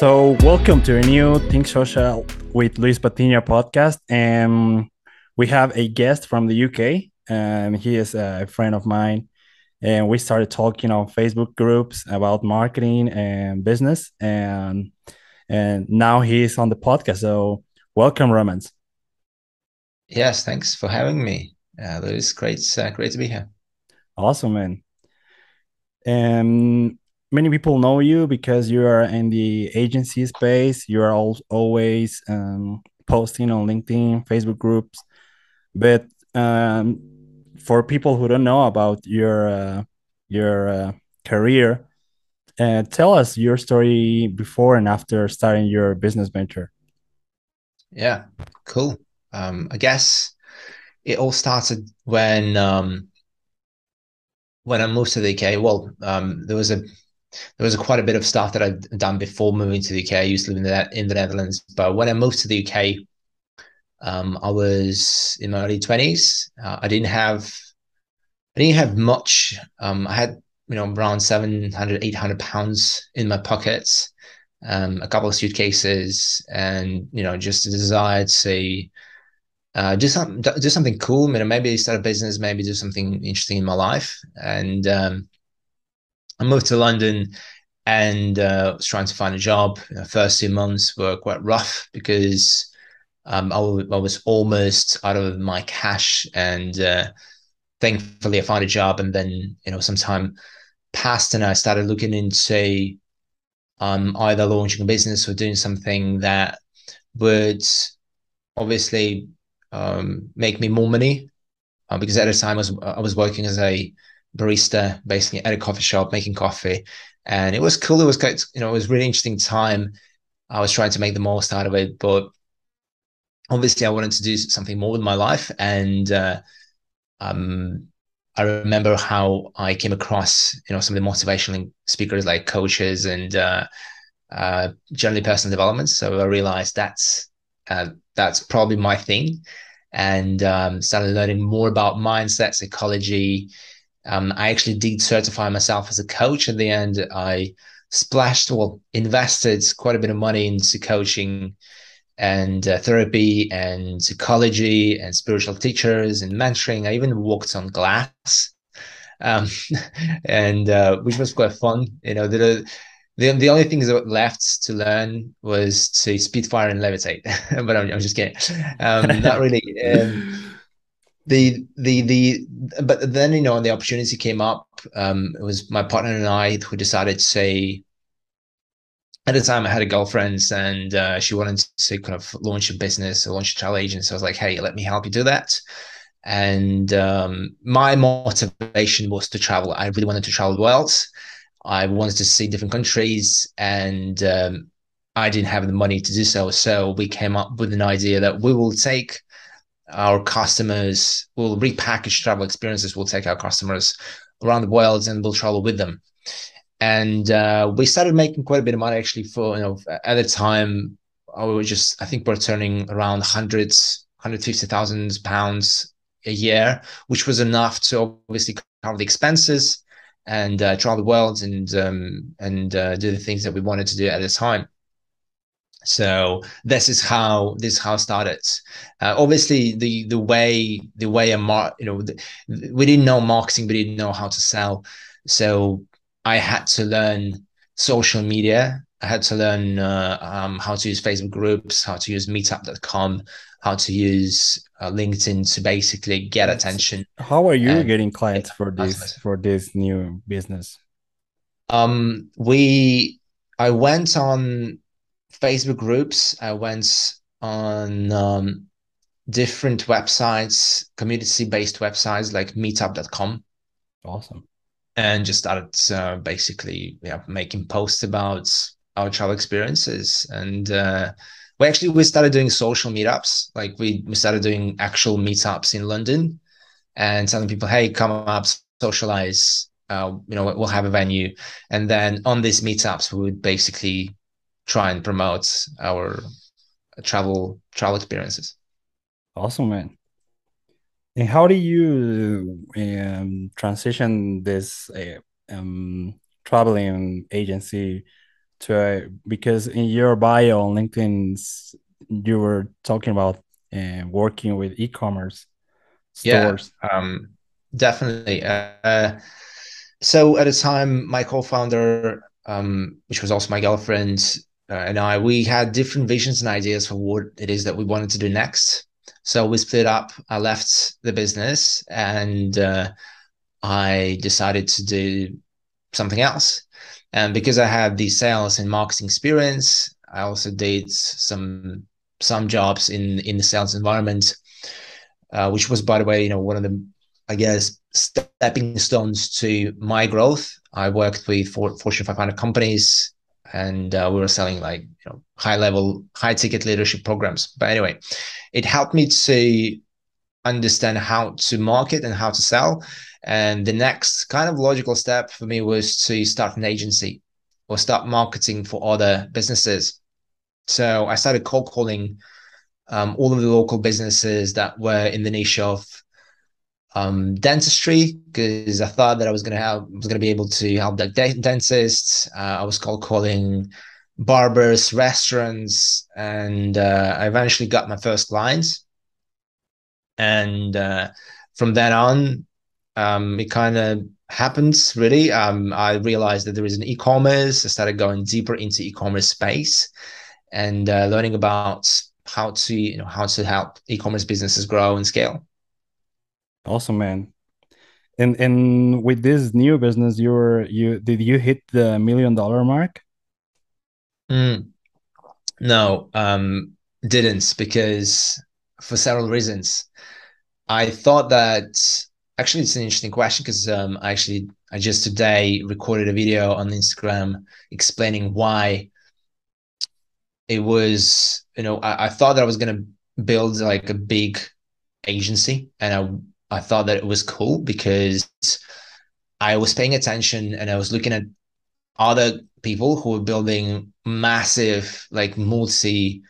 So, welcome to a new Think Social with Luis Patiño podcast. And we have a guest from the UK, and he is a friend of mine. And we started talking on Facebook groups about marketing and business. And and now he's on the podcast. So, welcome, Romans. Yes, thanks for having me. Uh, Luis, great, uh, great to be here. Awesome, man. And many people know you because you are in the agency space. You are all, always um, posting on LinkedIn, Facebook groups. But um, for people who don't know about your uh, your uh, career, uh, tell us your story before and after starting your business venture. Yeah, cool. Um, I guess it all started when um, when I moved to the UK. Well, um, there was a there was quite a bit of stuff that I'd done before moving to the UK. I used to live in the, in the Netherlands, but when I moved to the UK, um, I was in my early twenties. Uh, I didn't have, I didn't have much. Um, I had, you know, around 700, 800 pounds in my pockets, um, a couple of suitcases, and you know, just a desire to uh, do some, do something cool. You know, maybe start a business, maybe do something interesting in my life, and um, I moved to London and uh, was trying to find a job. The first two months were quite rough because um, I, w- I was almost out of my cash, and uh, thankfully I found a job. And then you know some time passed, and I started looking into um, either launching a business or doing something that would obviously um, make me more money. Uh, because at the time I was I was working as a barista basically at a coffee shop making coffee. And it was cool. It was quite you know it was really interesting time. I was trying to make the most out of it but obviously i wanted to do something more with my life. And uh, um, i remember how i came across you know some of the motivational speakers like coaches and uh, uh, generally personal development. So i realized that's uh, that's probably my thing. And um, started learning more about mindset psychology um, I actually did certify myself as a coach. At the end, I splashed or invested quite a bit of money into coaching and uh, therapy and psychology and spiritual teachers and mentoring. I even walked on glass, um, and uh, which was quite fun. You know, the, the the only things that left to learn was to spitfire and levitate. but I'm, I'm, just kidding. Um, not really. Um, the the the but then you know when the opportunity came up um it was my partner and i who decided to say at the time i had a girlfriend and uh, she wanted to kind of launch a business or launch a travel agency so i was like hey let me help you do that. And um, my motivation was to travel. I really wanted to travel the world. I wanted to see different countries and um, i didn't have the money to do so. So we came up with an idea that we will take our customers will repackage travel experiences we'll take our customers around the world and we'll travel with them. And uh, we started making quite a bit of money actually for you know at the time i was just i think we're turning around hundreds 150000 pounds a year which was enough to obviously cover the expenses and uh, travel the world and um, and uh, do the things that we wanted to do at the time so this is how this how started. Uh, obviously the the way the way a mar- you know the, we didn't know marketing we didn't know how to sell. So i had to learn social media. I had to learn uh, um, how to use facebook groups how to use meetup.com how to use uh, linkedin to basically get attention. how are you getting clients for this for this new business? Um we i went on Facebook groups. I went on um, different websites, community based websites like meetup.com. Awesome. And just started uh, basically yeah, making posts about our travel experiences. And uh, we actually we started doing social meetups. Like we, we started doing actual meetups in London and telling people, hey, come up, socialize. Uh, you know, we'll have a venue. And then on these meetups, we would basically try and promote our travel travel experiences. Awesome, man. And how do you um, transition this uh, um, traveling agency to uh, because in your bio on LinkedIn you were talking about uh, working with e-commerce stores. Yeah, um, definitely. Uh, so at the time, my co-founder, um, which was also my girlfriend, and I, we had different visions and ideas for what it is that we wanted to do next. So we split up. I left the business and uh, I decided to do something else. And because I had the sales and marketing experience, I also did some some jobs in in the sales environment, uh, which was, by the way, you know, one of the I guess stepping stones to my growth. I worked with Fortune 500 companies, and uh, we were selling like you know high level, high ticket leadership programs. But anyway, it helped me to understand how to market and how to sell and the next kind of logical step for me was to start an agency or start marketing for other businesses. So I started cold calling um, all of the local businesses that were in the niche of um, dentistry because I thought that I was gonna have was gonna be able to help the dentists. Uh, I was cold calling barbers, restaurants, and uh, I eventually got my first clients. And uh, from then on, um, it kind of happens really. Um, I realized that there is an e-commerce. I started going deeper into e-commerce space and uh, learning about how to you know how to help e-commerce businesses grow and scale. Awesome, man. And and with this new business, you were you did you hit the million dollar mark? Mm. No, um, didn't because for several reasons. I thought that Actually, it's an interesting question because um, I actually I just today recorded a video on Instagram explaining why it was. You know, I, I thought that I was gonna build like a big agency, and I thought that it was cool because I was paying attention and I was looking at other people who were building massive, like multi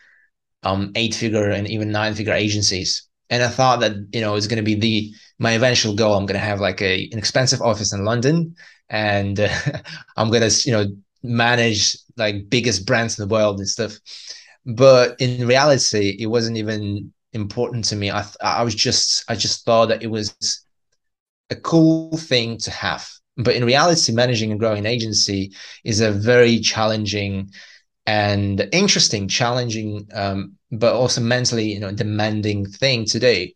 um eight figure and even nine figure agencies. And I thought that, you know, it's going to be the my eventual goal. I'm going to have like a an expensive office in London, and uh, I'm going to you know manage like biggest brands in the world and stuff. But in reality, it wasn't even important to me. I I was just I just thought that it was a cool thing to have. But in reality, managing and growing agency is a very challenging and interesting, challenging, um, but also mentally, you know, demanding thing to do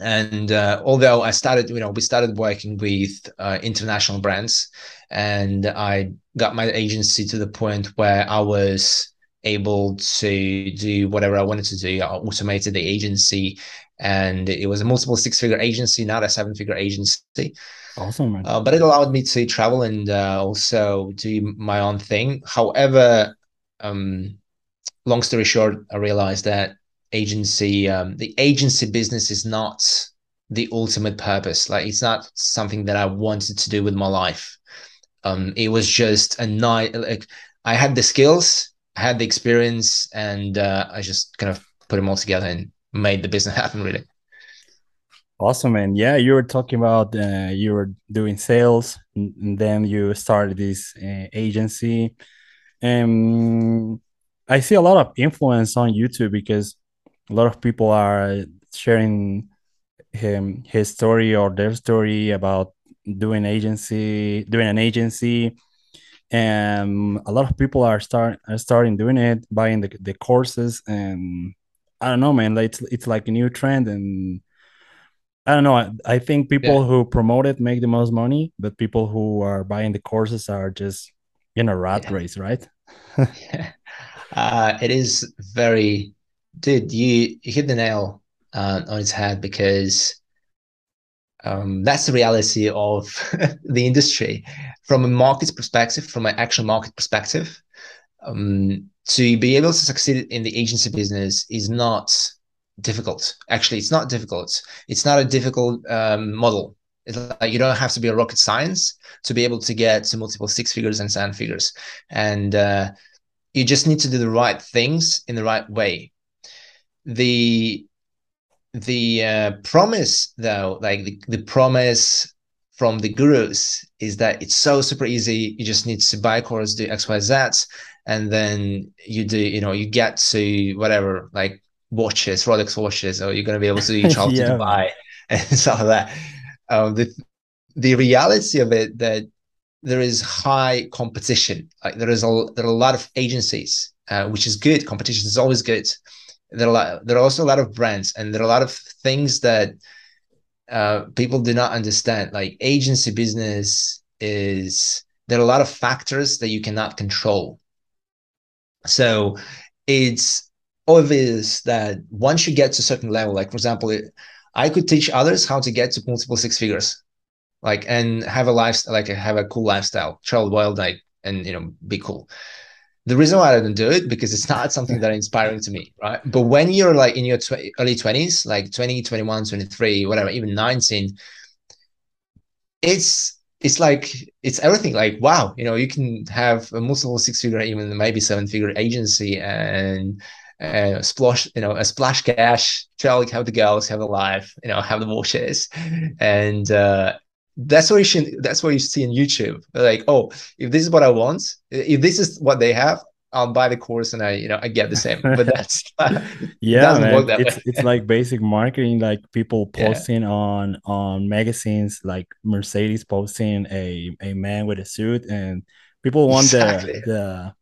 and uh, although I started, you know, we started working with uh, international brands, and I got my agency to the point where I was able to do whatever I wanted to do. I automated the agency, and it was a multiple six-figure agency, not a seven-figure agency. Awesome, uh, but it allowed me to travel and uh, also do my own thing. However, um, long story short, I realized that agency um, the agency business is not the ultimate purpose like it's not something that i wanted to do with my life um it was just a night like i had the skills i had the experience and uh, i just kind of put them all together and made the business happen really. Awesome man. Yeah you were talking about uh, you were doing sales and then you started this uh, agency. And i see a lot of influence on youtube because a lot of people are sharing him his story or their story about doing agency doing an agency and a lot of people are start are starting doing it buying the, the courses and i don't know man like it's, it's like a new trend and i don't know i, I think people yeah. who promote it make the most money but people who are buying the courses are just in a rat yeah. race right yeah. uh, it is very dude, you, you hit the nail uh, on its head because um, that's the reality of the industry from a market perspective, from an actual market perspective. Um, to be able to succeed in the agency business is not difficult. Actually, it's not difficult. It's not a difficult um, model. Like you don't have to be a rocket science to be able to get to multiple six figures and seven figures, and uh, you just need to do the right things in the right way the the uh, promise though like the, the promise from the gurus is that it's so super easy. You just need to buy course, do X, Y, Z, and then you do, you know, you get to whatever, like watches, Rolex watches, or you're going to be able to travel yeah. to Dubai and stuff like that. Um, the the reality of it that there is high competition. Like there is a there are a lot of agencies, uh, which is good. Competition is always good. There are a lot, there are also a lot of brands, and there are a lot of things that uh, people do not understand. Like agency business is there are a lot of factors that you cannot control. So it's obvious that once you get to a certain level, like for example, I could teach others how to get to multiple six figures like and have a lifestyle like have a cool lifestyle travel wild like and you know be cool the reason why i didn't do it because it's not something that inspiring to me right? But when you're like in your tw- early 20s like 20 21 23 whatever even 19 it's it's like it's everything. Like wow you know you can have a multiple six figure even maybe seven figure agency and uh, splash, you know, a splash cash, try like have the girls, have the life, you know, have the watches, and uh, that's what you should that's what you see in youtube like oh if this is what i want if this is what they have i'll buy the course and i you know i get the same but that's yeah man. it's way. it's like basic marketing like people posting yeah. on on magazines like mercedes posting a a man with a suit and people want exactly. the the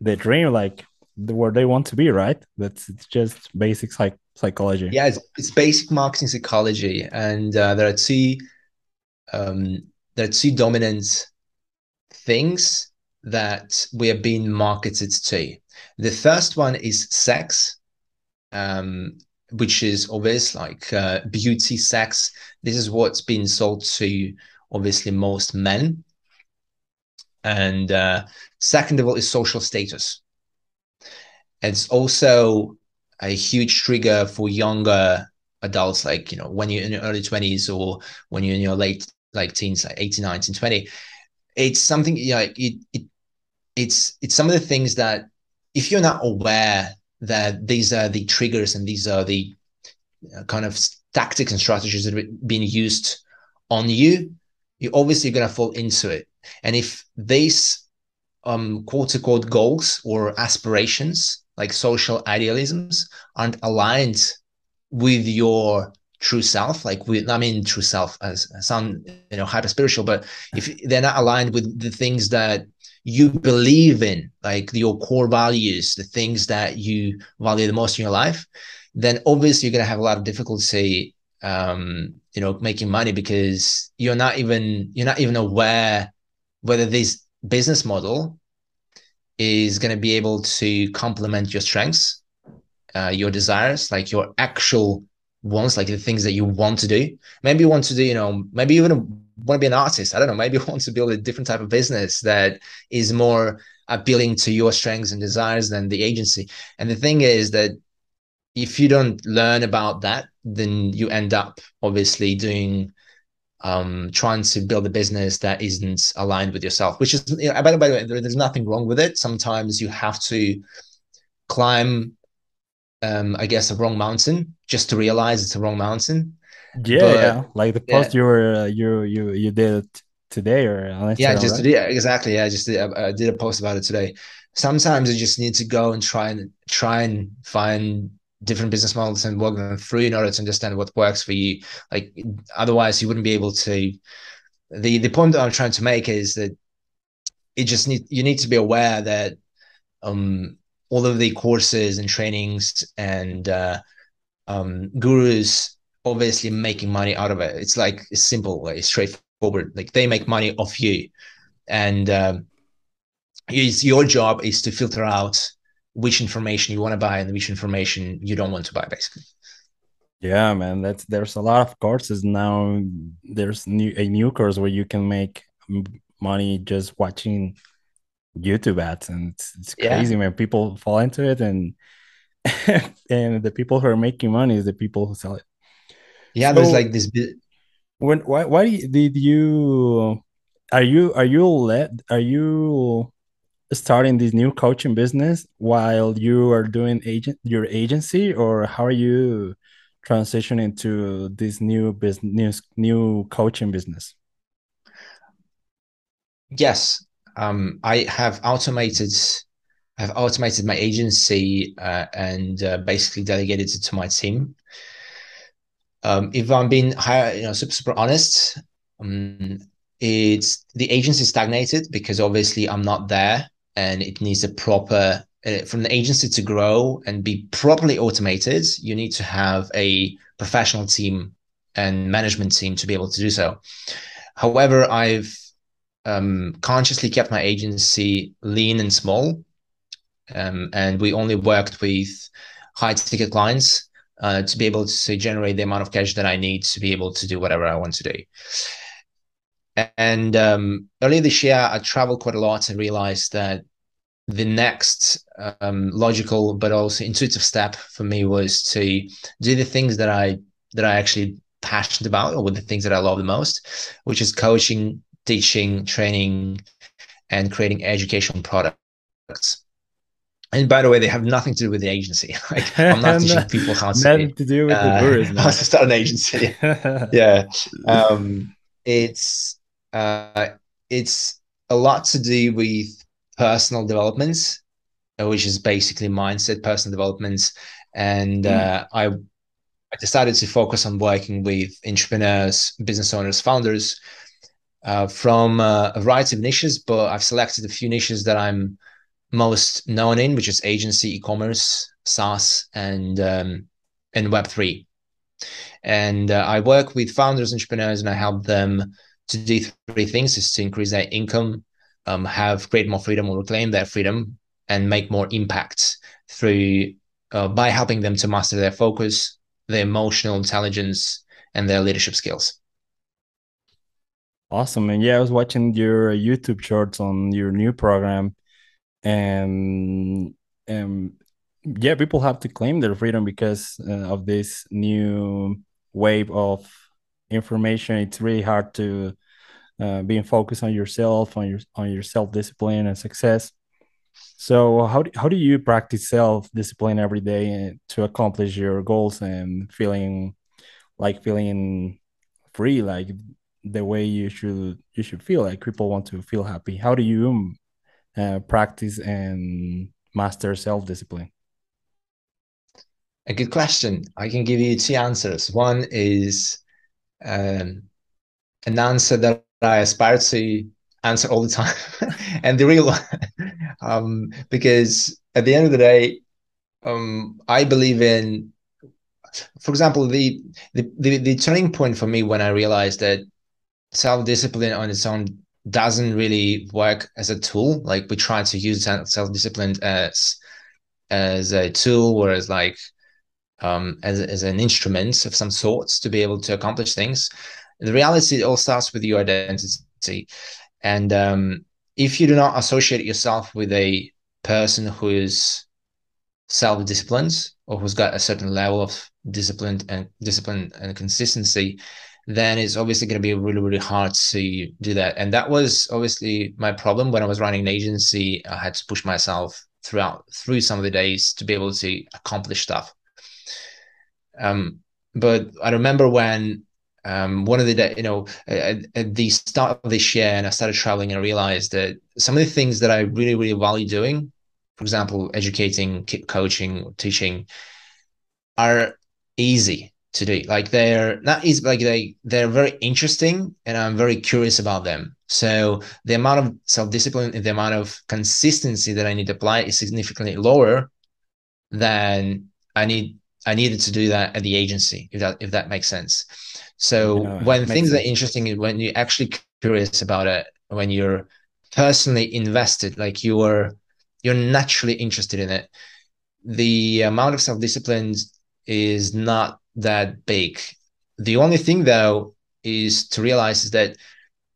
the dream like the, where they want to be right that's it's just basic psych, psychology yeah it's, it's basic marketing psychology and uh, there are two um, there are two dominant things that we are being marketed to. The first one is sex, um, which is obvious, like uh, beauty, sex. This is what's been sold to obviously most men. And uh, second of all is social status. It's also a huge trigger for younger adults, like you know when you're in your early twenties or when you're in your late like teens, like 18, 19, 20. It's something, you know, it, it, it's, it's some of the things that if you're not aware that these are the triggers and these are the uh, kind of tactics and strategies that are being used on you, you're obviously going to fall into it. And if these um, quote unquote goals or aspirations, like social idealisms, aren't aligned with your true self like we i mean true self as some you know hyper spiritual but if they're not aligned with the things that you believe in like your core values the things that you value the most in your life then obviously you're going to have a lot of difficulty um you know making money because you're not even you're not even aware whether this business model is going to be able to complement your strengths uh, your desires like your actual wants, like the things that you want to do. Maybe you want to do, you know, maybe even want to be an artist. I don't know. Maybe you want to build a different type of business that is more appealing to your strengths and desires than the agency. And the thing is that if you don't learn about that, then you end up obviously doing um trying to build a business that isn't aligned with yourself which is you know, by, by the way there's nothing wrong with it sometimes you have to climb um, I guess, a wrong mountain just to realize it's a wrong mountain. Yeah, but, yeah. like the post yeah. you were uh, you you you did today or yeah, just right? yeah, exactly. Yeah, I just did, I did a post about it today. Sometimes you just need to go and try and try and find different business models and work them through in order to understand what works for you. Like otherwise, you wouldn't be able to. The the point that I'm trying to make is that it just need you need to be aware that um all of the courses and trainings and uh, um, gurus obviously making money out of it. It's like it's simple, like straightforward. Like they make money off you, and um, it's your job is to filter out which information you want to buy and which information you don't want to buy, basically. Yeah, man. That's there's a lot of courses now. There's new a new course where you can make money just watching YouTube ads, and it's, it's crazy, yeah. man. People fall into it, and and the people who are making money is the people who sell it. Yeah, so there's like this. Bit... When why why did you are you are you let are you starting this new coaching business while you are doing agent your agency or how are you transitioning to this new business new coaching business yes, um, I have automated. I've automated my agency uh, and uh, basically delegated it to my team. Um, if I'm being high, you know, super, super honest, um, it's the agency stagnated because obviously I'm not there and it needs a proper uh, from the agency to grow and be properly automated you need to have a professional team and management team to be able to do so however i've um, consciously kept my agency lean and small um, and we only worked with high ticket clients uh, to be able to generate the amount of cash that i need to be able to do whatever i want to do. And um, earlier this year, I traveled quite a lot. And realized that the next um, logical but also intuitive step for me was to do the things that I that I actually passionate about or with the things that I love the most, which is coaching, teaching, training, and creating educational products. And by the way, they have nothing to do with the agency. Like I'm not teaching people how to, nothing to do with uh, the tourism. How to start an agency. yeah, um, it's uh, it's a lot to do with personal developments, uh, which is basically mindset, personal developments. And mm. uh, I, I decided to focus on working with entrepreneurs, business owners, founders uh, from uh, a variety of niches, but I've selected a few niches that I'm most known in, which is agency, e-commerce, SaaS, and um, and Web3. And uh, I work with founders, entrepreneurs, and I help them to do three things is to increase their income, um, have create more freedom or reclaim their freedom and make more impact through uh, by helping them to master their focus, their emotional intelligence, and their leadership skills. Awesome. And yeah, I was watching your YouTube shorts on your new program and um yeah, people have to claim their freedom because uh, of this new wave of information. It's really hard to uh, being focused on yourself, on your on your self discipline and success. So how do, how do you practice self discipline every day to accomplish your goals and feeling like feeling free, like the way you should you should feel like people want to feel happy? How do you um, uh, practice and master self discipline? A good question. I can give you two answers. One is um, an answer that I aspire to answer all the time, and the real one, um, because at the end of the day, um, I believe in, for example, the, the the the turning point for me when I realized that self discipline on its own doesn't really work as a tool. Like we try to use self discipline as as a tool, whereas like um, as as an instrument of some sorts to be able to accomplish things the reality it all starts with your identity and um, if you do not associate yourself with a person who is self-disciplined or who's got a certain level of discipline and discipline and consistency then it's obviously going to be really really hard to do that. And that was obviously my problem. When i was running an agency i had to push myself throughout through some of the days to be able to accomplish stuff. Um, but i remember when um, one of the you know at, at, the start of this year and i started traveling and i realized that some of the things that i really really value doing for example educating coaching teaching are easy to do like they're not easy like they they're very interesting and i'm very curious about them so the amount of self-discipline and the amount of consistency that i need to apply is significantly lower than i need i needed to do that at the agency if that if that makes sense so yeah, when things sense. are interesting when you're actually curious about it, when you're personally invested, like you're you're naturally interested in it. The amount of self-discipline is not that big. The only thing though is to realize is that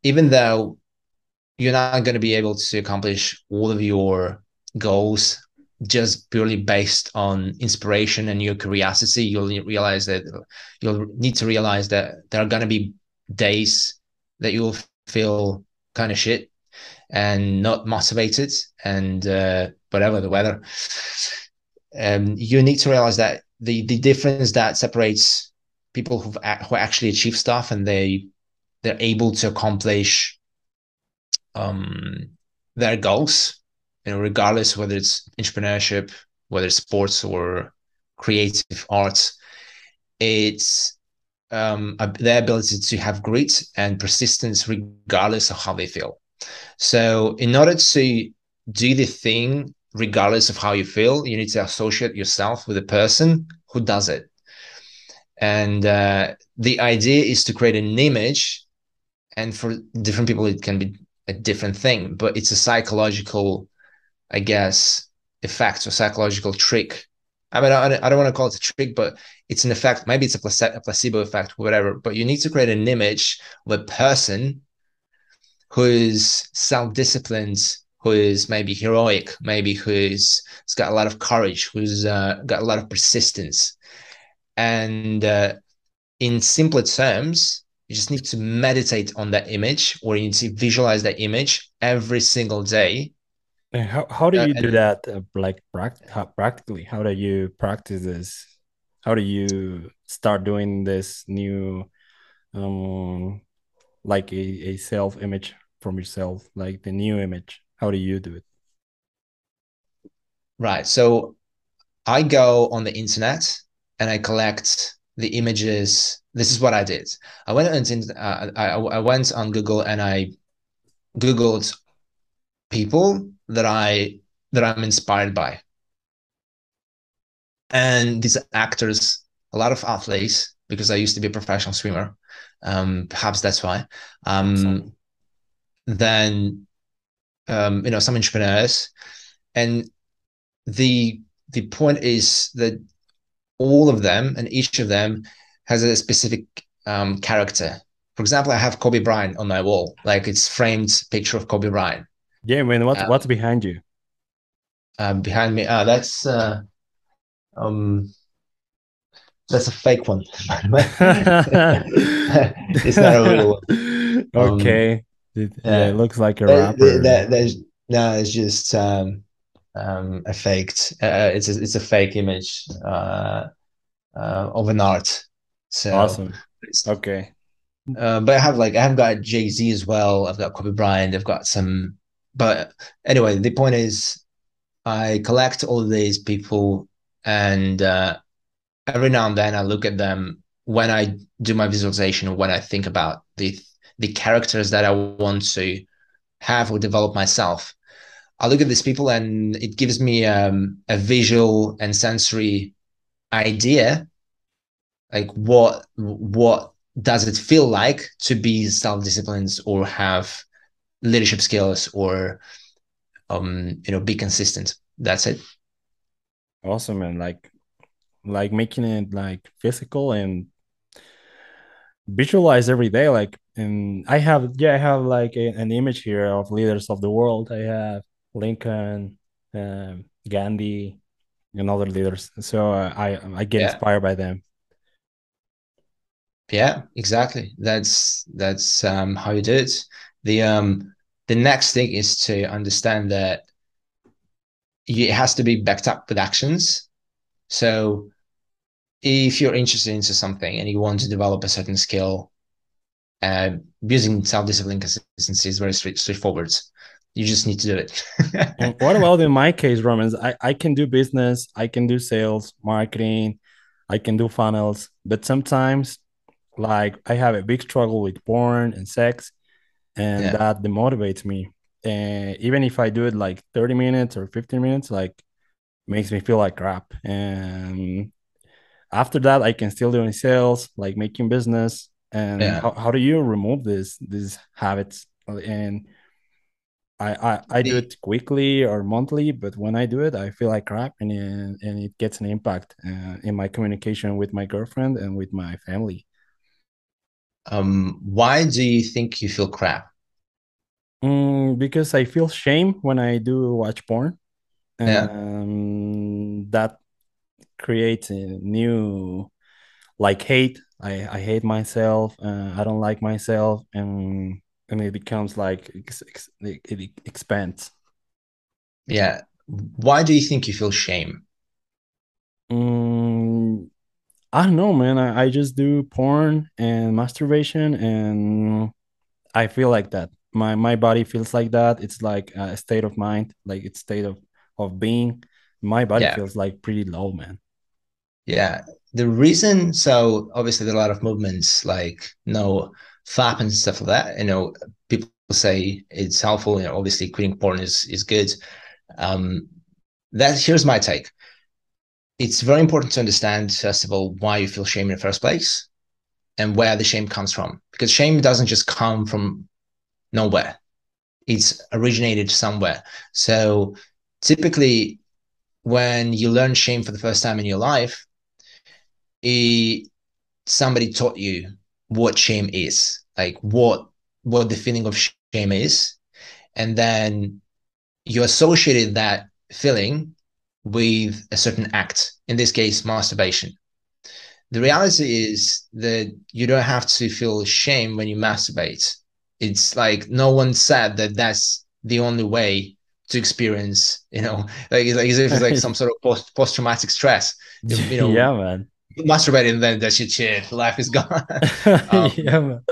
even though you're not going to be able to accomplish all of your goals just purely based on inspiration and your curiosity, you'll realize that you'll need to realize that there are going to be days that you'll feel kind of shit and not motivated and uh, whatever the weather. Um, you need to realize that the the difference that separates people who've who actually achieve stuff and they they're able to accomplish um, their goals, you know, regardless whether it's entrepreneurship, whether it's sports or creative arts, it's um, their ability to have grit and persistence regardless of how they feel. So, in order to do the thing regardless of how you feel, you need to associate yourself with a person who does it. And uh, the idea is to create an image, and for different people, it can be a different thing, but it's a psychological, I guess, effect or psychological trick. I mean, I, I don't want to call it a trick, but it's an effect. Maybe it's a, place- a placebo effect, whatever. But you need to create an image of a person who is self-disciplined, who is maybe heroic, maybe who's has got a lot of courage, who's uh, got a lot of persistence, and uh, in simpler terms, you just need to meditate on that image or you need to visualize that image every single day. And how, how do you uh, do that uh, like pract- how, practically? How do you practice this? How do you start doing this new um like a, a self image from yourself, like the new image? How do you do it? Right. So I go on the internet and I collect the images. This is what I did. I went on uh, I, I went on Google and I googled people that I that I'm inspired by, and these actors, a lot of athletes, because I used to be a professional swimmer. Um, perhaps that's why. Um, then um, you know some entrepreneurs, and the the point is that all of them and each of them has a specific um, character. For example, I have Kobe Bryant on my wall, like it's framed picture of Kobe Bryant. Yeah, man. What's um, what's behind you? Uh, behind me, uh, that's uh, um, that's a fake one. it's not a real one. Um, okay. It, yeah, it looks like a rapper. There's no, it's just um, um, a faked. Uh, it's a, it's a fake image uh, uh, of an art. So awesome. Okay. Uh, but I have like I have got Jay Z as well. I've got Kobe Bryant. I've got some. But anyway, the point is, I collect all these people, and uh, every now and then I look at them when I do my visualization when I think about the the characters that I want to have or develop myself. I look at these people and it gives me um, a visual and sensory idea, like what what does it feel like to be self-disciplined or have leadership skills or um you know be consistent. That's it. Awesome and like like making it like physical and visualize every day like and i have yeah i have like a, an image here of leaders of the world. I have lincoln um, gandhi and other leaders. So uh, i i get yeah. inspired by them. Yeah exactly. That's that's um how you do it. The um the next thing is to understand that it has to be backed up with actions. So if you're interested into something and you want to develop a certain skill, uh, using self-discipline consistency is very straight, straightforward. You just need to do it. what about in my case, Romans? I, I can do business, I can do sales, marketing, I can do funnels, but sometimes like I have a big struggle with porn and sex, and yeah. that demotivates me. And even if I do it like 30 minutes or 15 minutes, like makes me feel like crap. And after that i can still do any sales like making business and yeah. how, how do you remove this these habits and I, I i do it quickly or monthly but when i do it i feel like crap and it, and it gets an impact uh, in my communication with my girlfriend and with my family um why do you think you feel crap mm, because i feel shame when i do watch porn yeah. um that creates a new like hate i i hate myself uh, i don't like myself and and it becomes like it, expands. Yeah. Why do you think you feel shame? Mm, i don't know man. I, I just do porn and masturbation and i feel like that. My my body feels like that. It's like a state of mind like it's state of of being. My body Yeah. feels like pretty low man. Yeah. The reason, so obviously there are a lot of movements like know, FAP and stuff like that. You know, people say it's helpful. You know, obviously quitting porn is is good. Um, that here's my take. It's very important to understand, first of all, why you feel shame in the first place and where the shame comes from. Because shame doesn't just come from nowhere. It's originated somewhere. So typically when you learn shame for the first time in your life, it, somebody taught you what shame is, like what what the feeling of shame is, and then you associated that feeling with a certain act. In this case, masturbation. The reality is that you don't have to feel shame when you masturbate. It's like no one said that that's the only way to experience, you know, like, like as if it's like some sort of post post traumatic stress. You know, yeah man masturbating, then that's your shit. Life is gone. Um, yeah man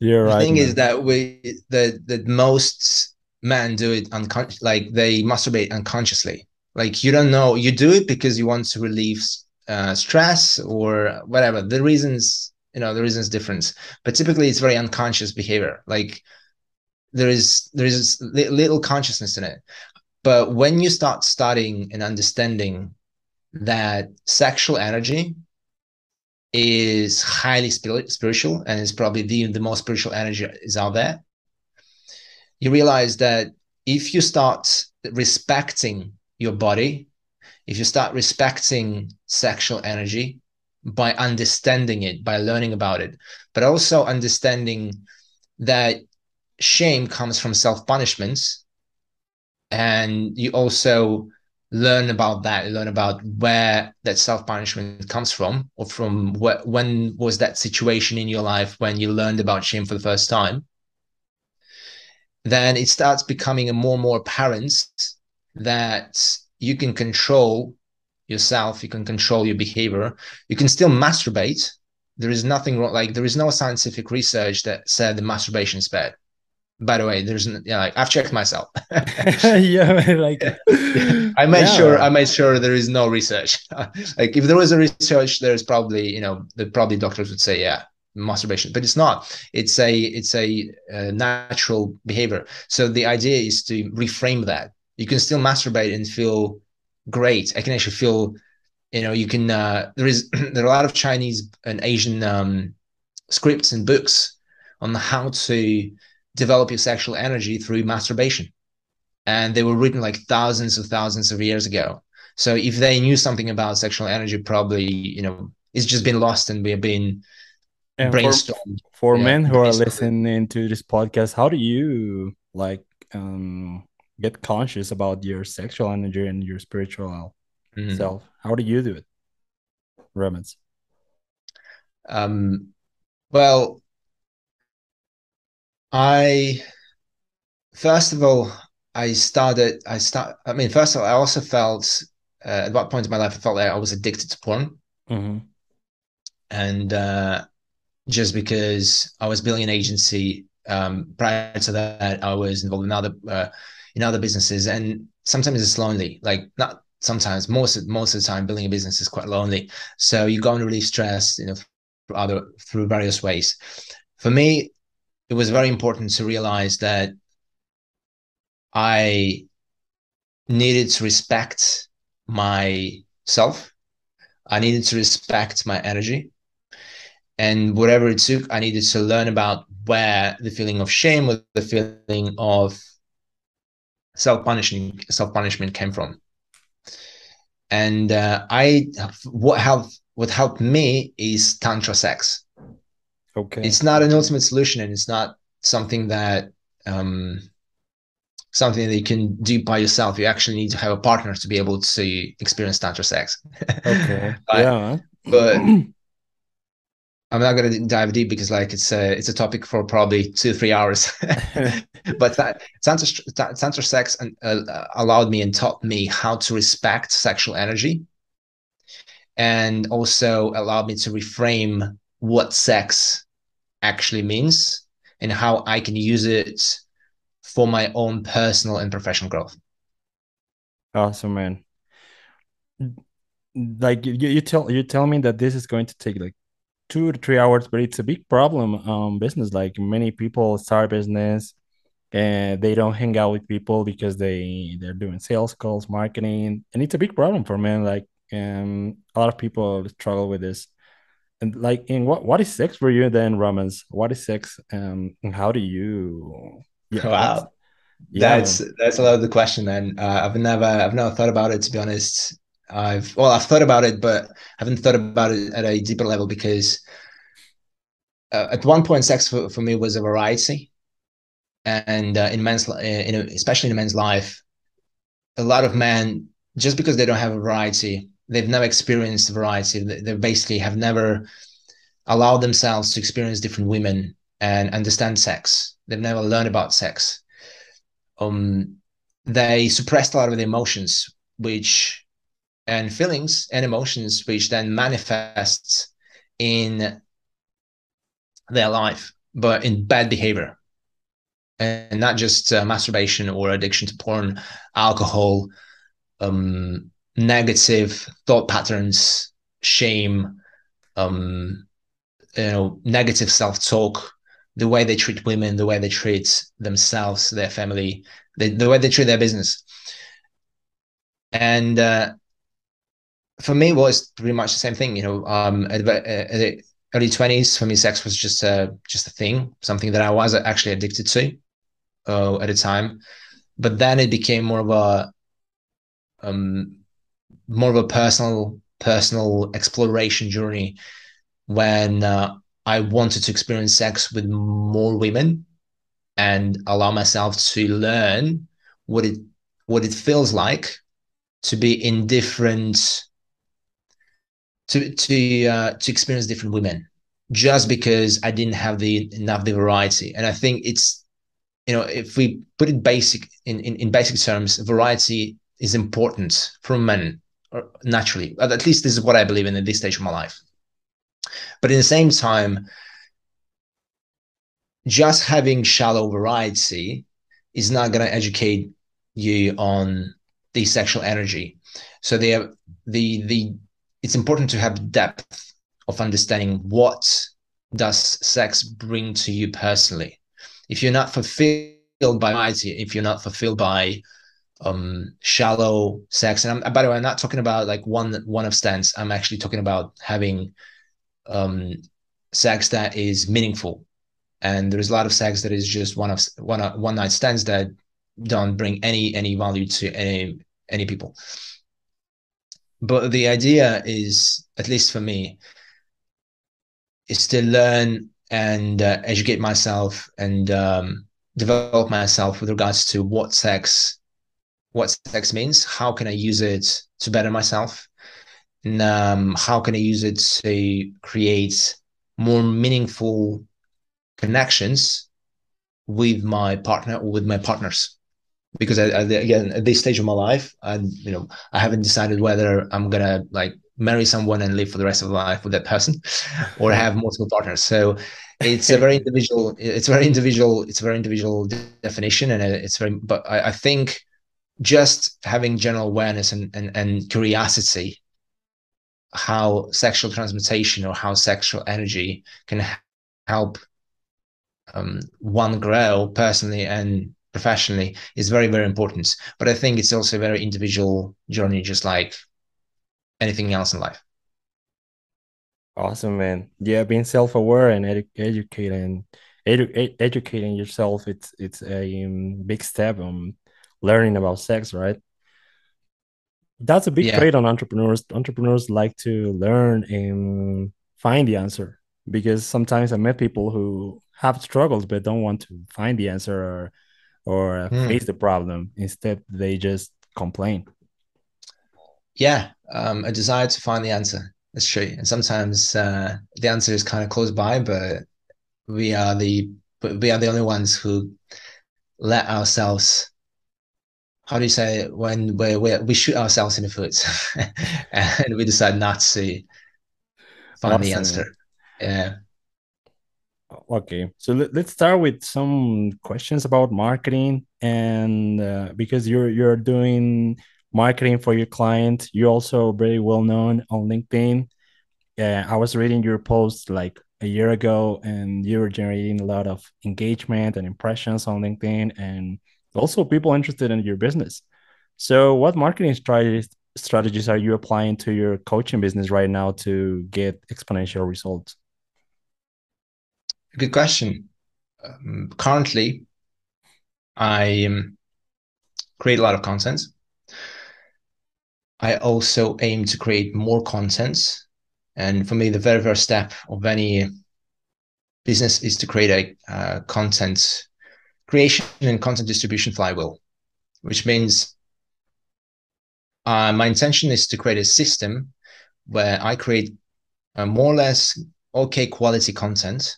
you're the right thing is that we the that most men do it unconscious, like they masturbate unconsciously. Like you don't know, you do it because you want to relieve uh, stress or whatever. The reasons, you know, the reasons difference. but typically it's very unconscious behavior. Like there is there is little consciousness in it. But when you start studying and understanding that sexual energy is highly spirit, spiritual and is probably the, the most spiritual energy is out there. You realize that if you start respecting your body if you start respecting sexual energy by understanding it by learning about it but also understanding that shame comes from self-punishments and you also learn about that learn about where that self-punishment comes from or from wh- when was that situation in your life when you learned about shame for the first time? Then it starts becoming a more and more apparent that you can control yourself you can control your behavior you can still masturbate. There is nothing wrong like there is no scientific research that said the masturbation is bad by the way there's yeah like i've checked myself yeah like I made yeah. sure I made sure there is no research. like if there was a research, there's probably you know the probably doctors would say yeah masturbation, but it's not. It's a it's a, uh natural behavior. So the idea is to reframe that. You can still masturbate and feel great. I can actually feel you know you can uh, there is there are a lot of Chinese and Asian um, scripts and books on how to develop your sexual energy through masturbation and they were written like thousands of thousands of years ago. So if they knew something about sexual energy, probably you know it's just been lost and we have been And for, brainstormed. for Yeah, men who are listening to this podcast how do you like um get conscious about your sexual energy and your spiritual Mhm. self how do you do it Romans Um, well, I first of all I started. I start. I mean, first of all, I also felt uh, at what point in my life I felt like I was addicted to porn, hmm and uh, just because I was building an agency. Um, prior to that, I was involved in other uh, in other businesses, and sometimes it's lonely. Like not sometimes, most most of the time, building a business is quite lonely. So you go and relieve stress, you know, through other through various ways. For me, it was very important to realize that I needed to respect myself. I needed to respect my energy. And whatever it took, I needed to learn about where the feeling of shame or the feeling of self-punishment self-punishment came from. And uh, I what helped what helped me is tantra sex. Okay It's not an ultimate solution, and it's not something that um, something that you can do by yourself. You actually need to have a partner to be able to experience tantra sex. okay But- yeah but- I'm not going to dive deep because like it's a it's a topic for probably two three hours. but that, tantra tantra sex and, uh, allowed me and taught me how to respect sexual energy, and also allowed me to reframe what sex actually means and how I can use it for my own personal and professional growth. Awesome, man. Like you, you tell you tell me that this is going to take like two to three hours, but it's a big problem um business. Like many people start business and they don't hang out with people because they they're doing sales calls, marketing, and it's a big problem for men. Like um a lot of people struggle with this. And like in what what is sex for you then, romans What is sex um and how do you yeah, wow. Yeah, that's that's a lot of the question, man. Uh, I've never I've never thought about it to be honest. I've well, I've thought about it, but haven't thought about it at a deeper level because uh, at one point, sex for, for me was a variety, and uh, in men's, in a, especially in a men's life, a lot of men just because they don't have a variety, they've never experienced variety. They, basically have never allowed themselves to experience different women and understand sex. They've never learned about sex. Um, they suppressed a lot of the emotions, which and feelings and emotions which then manifests in their life but in bad behavior and not just uh, masturbation or addiction to porn alcohol um, negative thought patterns shame um, you know negative self-talk the way they treat women the way they treat themselves their family the, the way they treat their business and uh, for me it was pretty much the same thing. You know, um, at, at early twenties, for me, sex was just a just a thing, something that I was actually addicted to uh, at the time. But then it became more of a um, more of a personal personal exploration journey when uh, I wanted to experience sex with more women and allow myself to learn what it what it feels like to be in different to to uh, to experience different women just because I didn't have the enough the variety. And I think it's you know if we put it basic in in, in basic terms, variety is important for men naturally. At least this is what I believe in at this stage of my life. But in the same time, just having shallow variety is not going to educate you on the sexual energy. So the the the it's important to have depth of understanding what does sex bring to you personally. If you're not fulfilled by variety, if you're not fulfilled by um, shallow sex, and I'm, by the way, I'm not talking about like one one of stance. I'm actually talking about having um, sex that is meaningful. And there's a lot of sex that is just one of one one night stands that don't bring any any value to any any people but the idea is at least for me is to learn and uh, educate myself and um, develop myself with regards to what sex what sex means how can i use it to better myself and um, how can i use it to create more meaningful connections with my partner or with my partners? Because I, I, again at this stage of my life i you know i haven't decided whether i'm gonna like marry someone and live for the rest of my life with that person or have multiple partners. So it's a very individual it's very individual it's a very individual definition and it's very but I, I think just having general awareness and, and and curiosity how sexual transmutation or how sexual energy can help um, one grow personally and professionally is very very important. But i think it's also a very individual journey just like anything else in life. Awesome man. Yeah being self-aware and edu- educating edu- educating yourself it's it's a um, big step on learning about sex right that's a big yeah. trait on entrepreneurs entrepreneurs like to learn and find the answer because sometimes i met people who have struggles but don't want to find the answer or or mm. face the problem. Instead, they just complain. Yeah, um, a desire to find the answer. That's true. And sometimes uh, the answer is kind of close by, but we are the we are the only ones who let ourselves. How do you say it? when we we shoot ourselves in the foot, and we decide not to find awesome. the answer? Yeah. Okay, so let, us start with some questions about marketing, and uh, because you're you're doing marketing for your client, you're also very well known on LinkedIn. Yeah, I was reading your post like a year ago, and you were generating a lot of engagement and impressions on LinkedIn, and also people interested in your business. So, what marketing strategies are you applying to your coaching business right now to get exponential results? Good question. Um, currently, I um, create a lot of content. I also aim to create more content. And for me, the very first step of any business is to create a uh, content creation and content distribution flywheel, which means uh, my intention is to create a system where I create a more or less okay quality content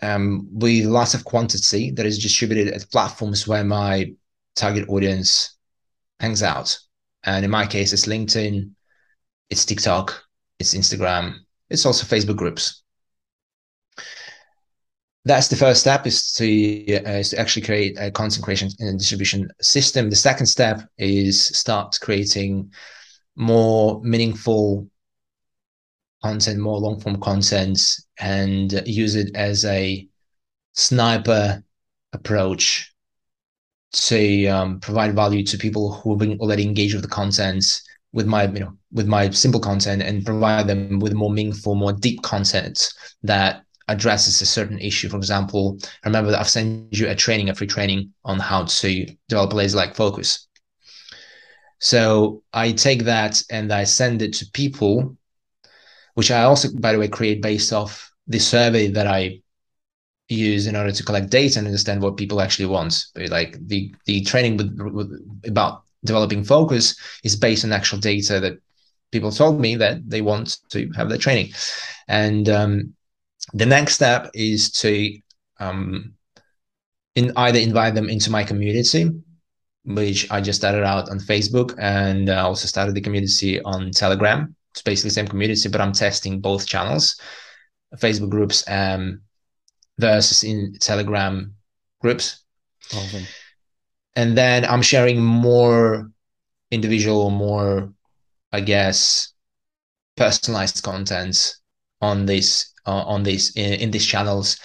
um, with lots of quantity that is distributed at platforms where my target audience hangs out. And in my case, it's LinkedIn, it's TikTok, it's Instagram, it's also Facebook groups. That's the first step is to, uh, is to actually create a content creation and distribution system. The second step is start creating more meaningful content, more long form content, and use it as a sniper approach to um, provide value to people who have been already engaged with the content with my you know with my simple content and provide them with more meaningful more deep content that addresses a certain issue for example remember that i've sent you a training a free training on how to develop a laser like focus so i take that and i send it to people which I also, by the way, create based off the survey that I use in order to collect data and understand what people actually want. But like the the training with, with, about developing focus is based on actual data that people told me that they want to have their training. And um, the next step is to um, in either invite them into my community, which I just started out on Facebook, and I also started the community on Telegram it's basically the same community, but I'm testing both channels, Facebook groups um, versus in Telegram groups. Awesome. And then I'm sharing more individual, more, I guess, personalized content on this uh, on this in, in these channels,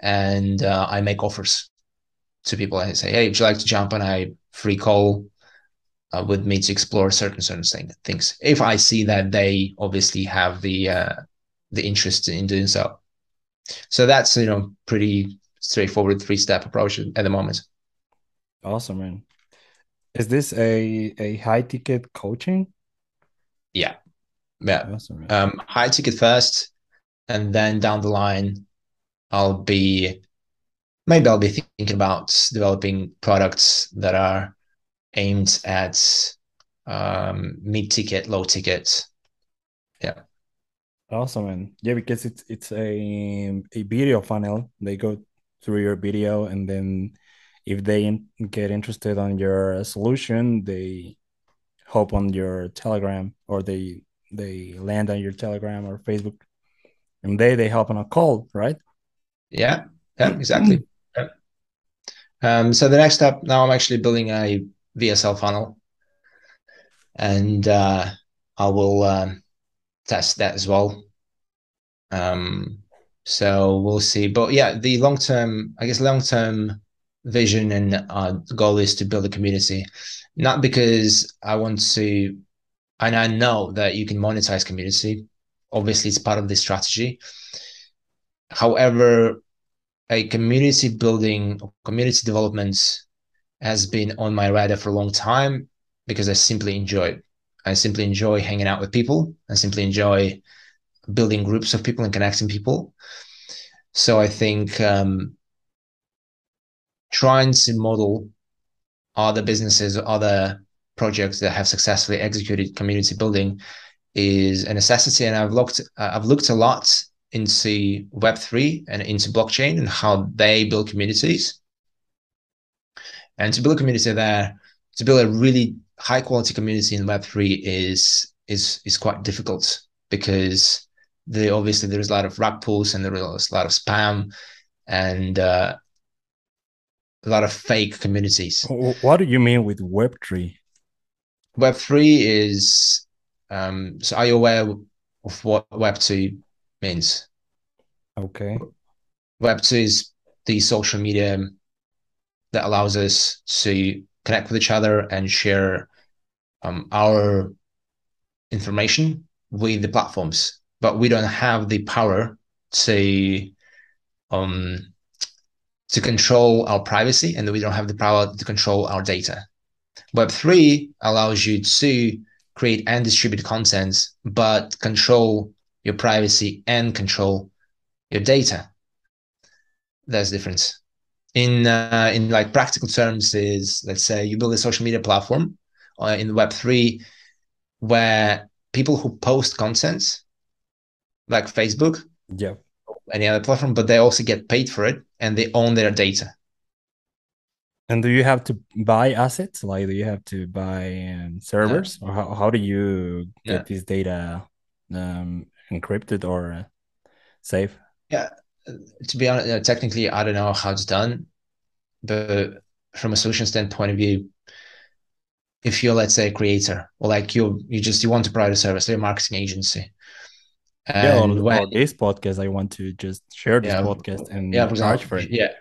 and uh, I make offers to people. I say, hey, would you like to jump on a free call uh, with me to explore certain certain things if I see that they obviously have the uh, the interest in doing so. So that's you know pretty straightforward three step approach at the moment. Awesome, man. Is this a a high ticket coaching? Yeah, yeah. Awesome, um, high ticket first, and then down the line, I'll be maybe I'll be thinking about developing products that are aimed at um, mid ticket, low ticket. Yeah. Awesome, and Yeah, because it's it's a a video funnel. They go through your video, and then if they get interested on your solution, they hop on your Telegram or they they land on your Telegram or Facebook, and they they hop on a call, right? Yeah, yeah, exactly. yeah. Um, so the next step now, I'm actually building a VSL funnel, and uh, I will um, test that as well. Um, so we'll see. But yeah, the long term, I guess, long term vision and uh, goal is to build a community, not because I want to, and I know that you can monetize community. Obviously, it's part of the strategy. However, a community building, community development has been on my radar for a long time because I simply enjoy it. I simply enjoy hanging out with people. I simply enjoy building groups of people and connecting people. So I think um, trying to model other businesses other projects that have successfully executed community building is a necessity. And I've looked uh, I've looked a lot into Web three and into blockchain and how they build communities. And to build a community there, to build a really high quality community in Web3 is is is quite difficult because the obviously there's a lot of rug pulls and there's a lot of spam and uh, a lot of fake communities. What do you mean with Web three? Web three is um, so. Are you aware of what Web two means? Okay. Web two is the social media that allows us to connect with each other and share um, our information with the platforms, but we don't have the power to um, to control our privacy, and we don't have the power to control our data. Web three allows you to create and distribute contents, but control your privacy and control your data. There's difference. In uh, in like practical terms, is let's say you build a social media platform uh, in Web three where people who post contents, like Facebook, yeah, any other platform, but they also get paid for it and they own their data. And do you have to buy assets? Like, do you have to buy um, servers, or how, how do you get yeah. this data um, encrypted or uh, safe? Yeah, to be honest, uh, technically, I don't know how it's done, but from a solution standpoint of view, if you're let's say a creator or like you you just you want to provide a service, you're a marketing agency. And yeah, on, when, this podcast, I want to just share this yeah, podcast and yeah, for charge for it. Yeah,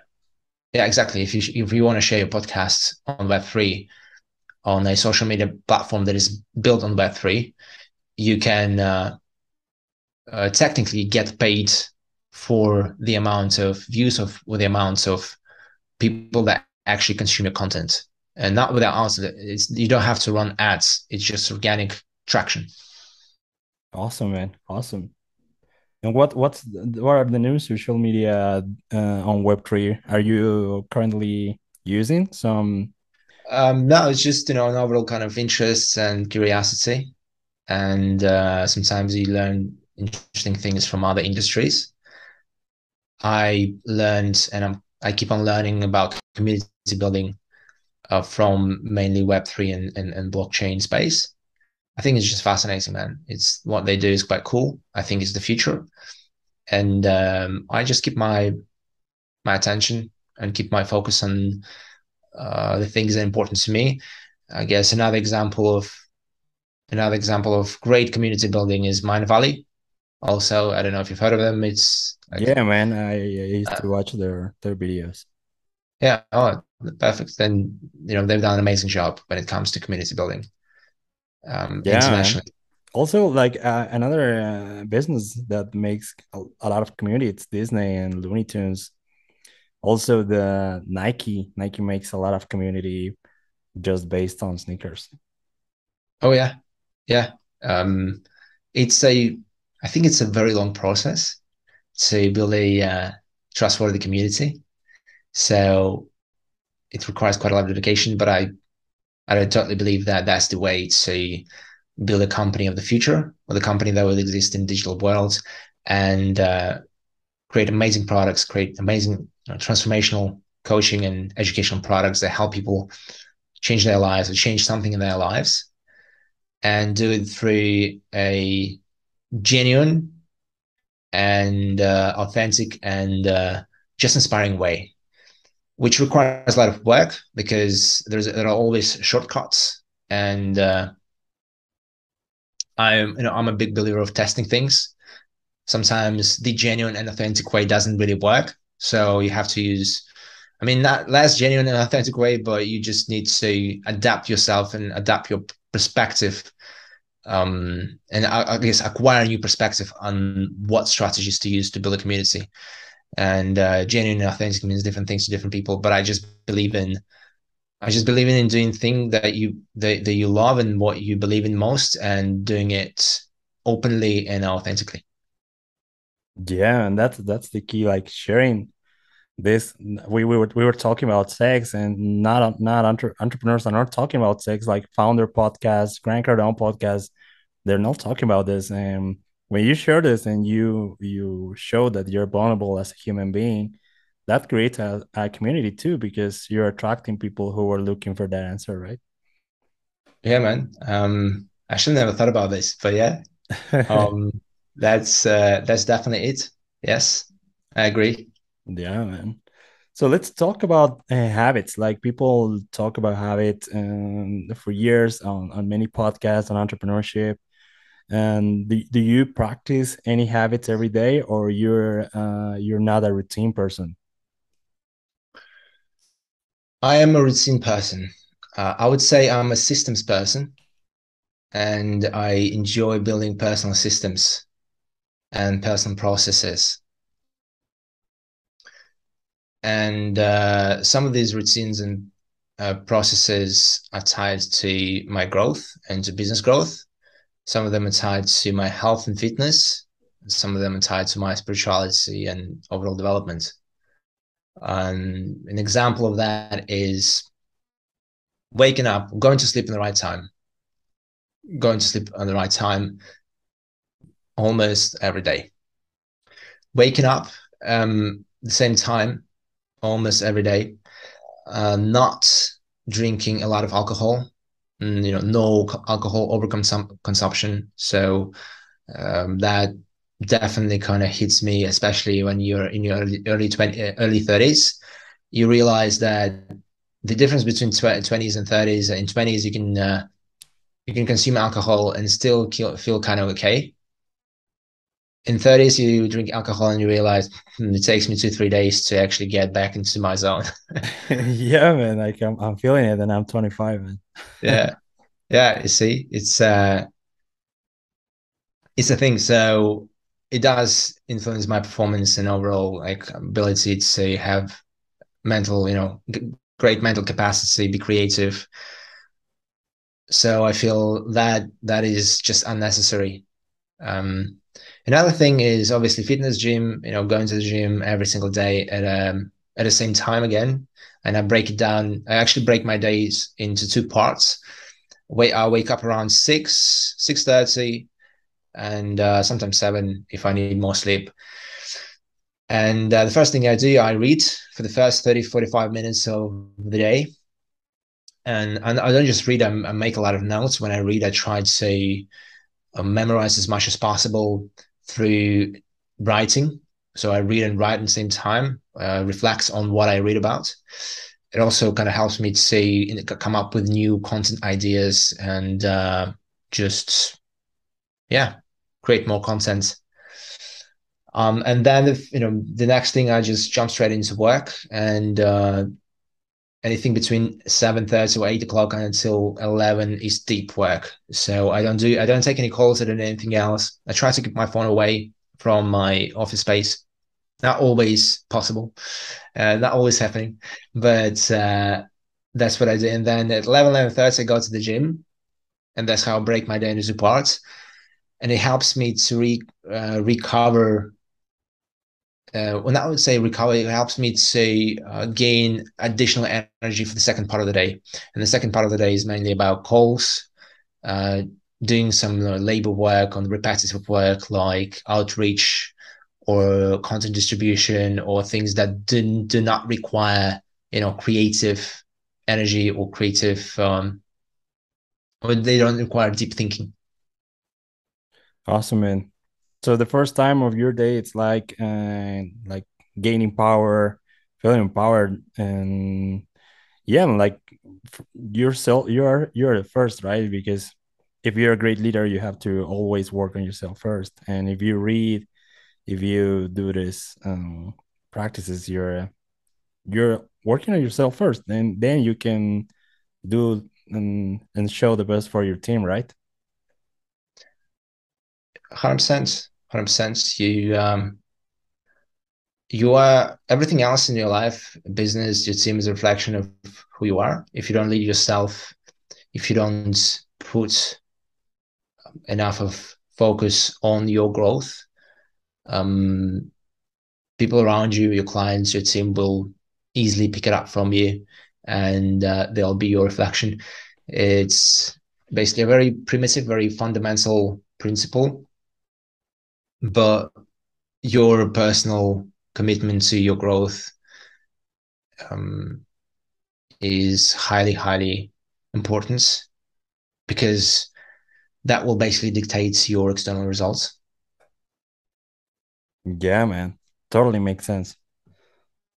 yeah, exactly. If you if you want to share your podcast on Web three, on a social media platform that is built on Web three, you can uh, uh, technically get paid for the amount of views of or the amounts of people that actually consume your content and not without ads. It's you don't have to run ads. It's just organic traction. Awesome, man. Awesome. And what what's what are the new social media uh, on Web three? Are you currently using some? Um, no, it's just you know an overall kind of interest and curiosity, and uh, sometimes you learn interesting things from other industries. I learned, and I'm, I keep on learning about community building uh, from mainly Web3 and, and, and blockchain space. I think it's just fascinating, man. It's what they do is quite cool. I think it's the future. And um, I just keep my my attention and keep my focus on uh, the things that are important to me. I guess another example of another example of great community building is Mindvalley. Also, I don't know if you've heard of them. It's like, yeah, man. I, I used uh, to watch their their videos. Yeah. Oh, perfect. Then you know they've done an amazing job when it comes to community building. Um, yeah, internationally. Also, like uh, another uh, business that makes a, a, lot of community, it's Disney and Looney Tunes. Also, the Nike. Nike makes a lot of community just based on sneakers. Oh yeah, yeah. Um, it's a. I think it's a very long process to build a uh, trustworthy community so it requires quite a lot of dedication, but I I totally believe that that's the way to build a company of the future or the company that will exist in digital world. And uh, create amazing products, create amazing you know, transformational coaching and educational products that help people change their lives or change something in their lives and do it through a genuine and uh, authentic and uh, just inspiring way which requires a lot of work because there's there are always shortcuts and uh, I'm you know I'm a big believer of testing things. Sometimes the genuine and authentic way doesn't really work, so you have to use. I mean, not less genuine and authentic way, but you just need to adapt yourself and adapt your perspective, um, and I, I guess acquire a new perspective on what strategies to use to build a community and uh, genuine and authentic means different things to different people but i just believe in i just believe in doing things that you that, that you love and what you believe in most and doing it openly and authentically. Yeah and that's that's the key like sharing this. We, we were we were talking about sex and not not entre- entrepreneurs are not talking about sex like founder podcast grant cardone podcast they're not talking about this. And when you share this and you you show that you're vulnerable as a human being that creates a, a community too because you're attracting people who are looking for that answer right yeah man um i should never thought about this but yeah um that's uh, that's definitely it. Yes, I agree. Yeah, man. So let's talk about uh, habits. Like people talk about habits um, for years on, on many podcasts on entrepreneurship. And do, do you practice any habits every day, or you're uh, you're not a routine person? I am a routine person. Uh, I would say I'm a systems person, and I enjoy building personal systems and personal processes. And uh, some of these routines and uh, processes are tied to my growth and to business growth. Some of them are tied to my health and fitness. Some of them are tied to my spirituality and overall development. Um, an example of that is waking up, going to sleep in the right time, going to sleep at the right time almost every day. Waking up um, the same time almost every day. Uh, not drinking a lot of alcohol, you know, no alcohol overconsum- consumption. So um, that definitely kind of hits me, especially when you're in your early early 20, early 30s. You realize that the difference between 20s and 30s, in 20s, you can uh, you can consume alcohol and still feel kind of okay in 30s you drink alcohol and you realize hmm, it takes me two three days to actually get back into my zone. Yeah man like I'm, I'm feeling it and i'm 25 man. Yeah. Yeah you see it's uh it's a thing so it does influence my performance and overall like ability to have mental you know great mental capacity be creative. So i feel that that is just unnecessary. Um Another thing is obviously fitness gym, you know, going to the gym every single day at um at the same time again. And I break it down. I actually break my days into two parts. Wait, I wake up around six, six thirty, and uh, sometimes seven if I need more sleep. And uh, the first thing I do, I read for the first 30, 45 minutes of the day. And, and I don't just read, I, I make a lot of notes. When I read, I try to uh, memorize as much as possible through writing. So I read and write at the same time, uh, reflects on what I read about. It also kind of helps me to say, come up with new content ideas and uh, just, yeah, create more content. Um, and then, you know, the next thing I just jump straight into work and uh, anything between 7.30 or 8 o'clock until 11 is deep work. So i don't do i don't take any calls or anything else. I try to keep my phone away from my office space. Not always possible. Uh, not always happening. But uh, that's what i do. And then at 11 11.30 i go to the gym. And that's how i break my day into parts. And it helps me to re, uh, recover uh, when I would say recovery, it helps me to uh, gain additional energy for the second part of the day. And the second part of the day is mainly about calls, uh, doing some labor work on repetitive work like outreach or content distribution or things that do, do not require, you know, creative energy or creative, um, or they don't require deep thinking. Awesome, man so the first time of your day it's like uh, like gaining power feeling empowered and yeah like yourself you're you're the first right? Because if you're a great leader you have to always work on yourself first. And if you read if you do this um, practices you're you're working on yourself first. And then you can do and, and show the best for your team right 100%. 100%. You, um, you are everything else in your life, business, your team is a reflection of who you are. If you don't lead yourself, if you don't put enough of focus on your growth, um, people around you, your clients, your team will easily pick it up from you and uh, they'll be your reflection. It's basically a very primitive, very fundamental principle but your personal commitment to your growth um, is highly, highly important because that will basically dictate your external results. Yeah, man. Totally makes sense.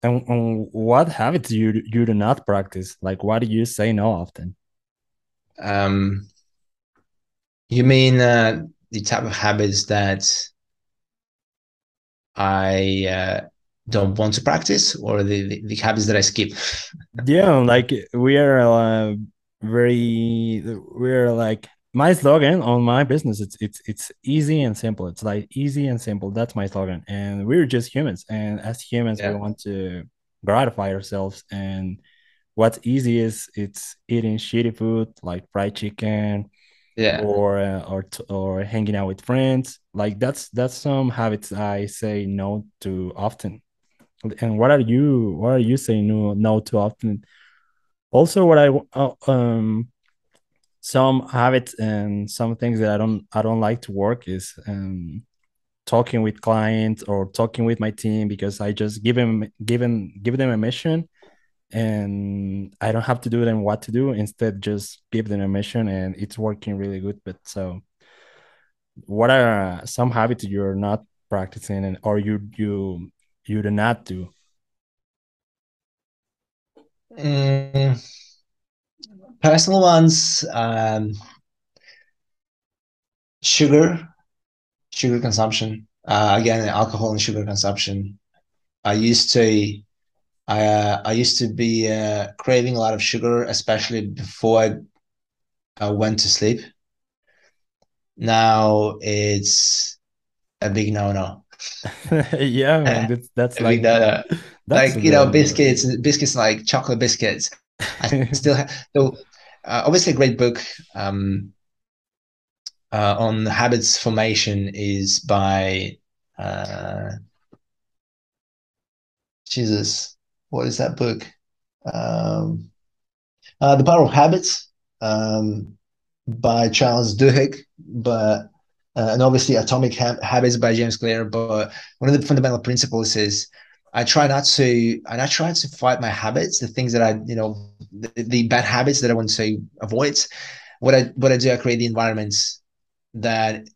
And, and what habits you you do not practice? Like, why do you say no often? Um, you mean uh, the type of habits that I uh, don't want to practice, or the, the, the habits that I skip? Yeah, like we are uh, very we're like my slogan on my business it's it's it's easy and simple. It's like easy and simple. That's my slogan. And we're just humans. And as humans we want to gratify ourselves. And what's easy is it's eating shitty food like fried chicken yeah. or uh, or or hanging out with friends. Like that's that's some habits i say no to often. And what are you what are you saying no no to often? Also what i uh, um some habits and some things that I don't I don't like to work is um, talking with clients or talking with my team because I just give them given give them a mission and I don't have to do them what to do. Instead, just give them a mission and it's working really good. But so, what are some habits you're not practicing and or you you you do not do? Mm, personal ones, um, sugar, sugar consumption. Uh, again, alcohol and sugar consumption. I used to, I, uh, I used to be uh, craving a lot of sugar, especially before I, I went to sleep. Now it's a big no-no. yeah, man, that's that's like no-no. that's Like you know, biscuits, biscuits like chocolate biscuits. I still have. So uh, obviously, a great book. Um, uh, on habits formation is by uh, Jesus. What is that book? Um, uh, the Power of Habits um, by Charles Duhigg, but uh, and obviously Atomic ha- Habits by James Clear. But one of the fundamental principles is I try not to, and I try to fight my habits, the things that I, you know, the, the bad habits that I want to avoid. What I what I do, I create the environments that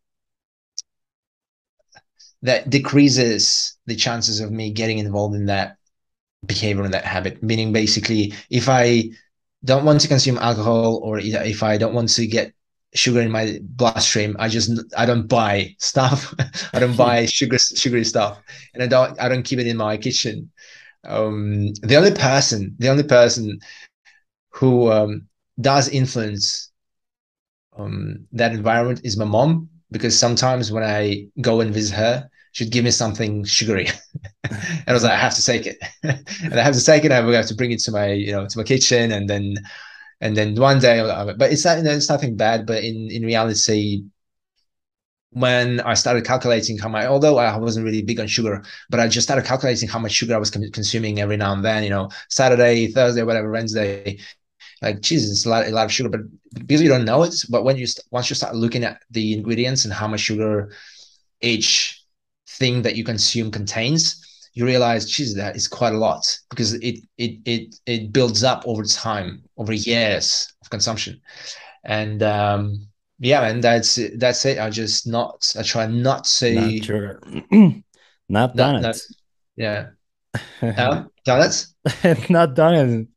that decreases the chances of me getting involved in that behavior and that habit. Meaning, basically, if I don't want to consume alcohol or if I don't want to get sugar in my bloodstream, I just I don't buy stuff. I don't buy sugar sugary stuff, and I don't I don't keep it in my kitchen. Um, the only person, the only person who um, does influence um, that environment is my mom because sometimes when I go and visit her, she'd give me something sugary, and I was like, I have to take it, and I have to take it. I have to bring it to my you know to my kitchen, and then and then one day, but it's not it's nothing bad. But in in reality, when I started calculating how much, although I wasn't really big on sugar, but I just started calculating how much sugar I was consuming every now and then. You know, Saturday, Thursday, whatever, Wednesday, like Jesus, it's a lot, a lot of sugar, but because you don't know it, but when you once you start looking at the ingredients and how much sugar each thing that you consume contains, you realize, Jesus, that is quite a lot because it it it it builds up over time, over years of consumption, and um, yeah, and that's that's it. I just not I try not to not sugar, not not not donuts. yeah. Um, donuts? not done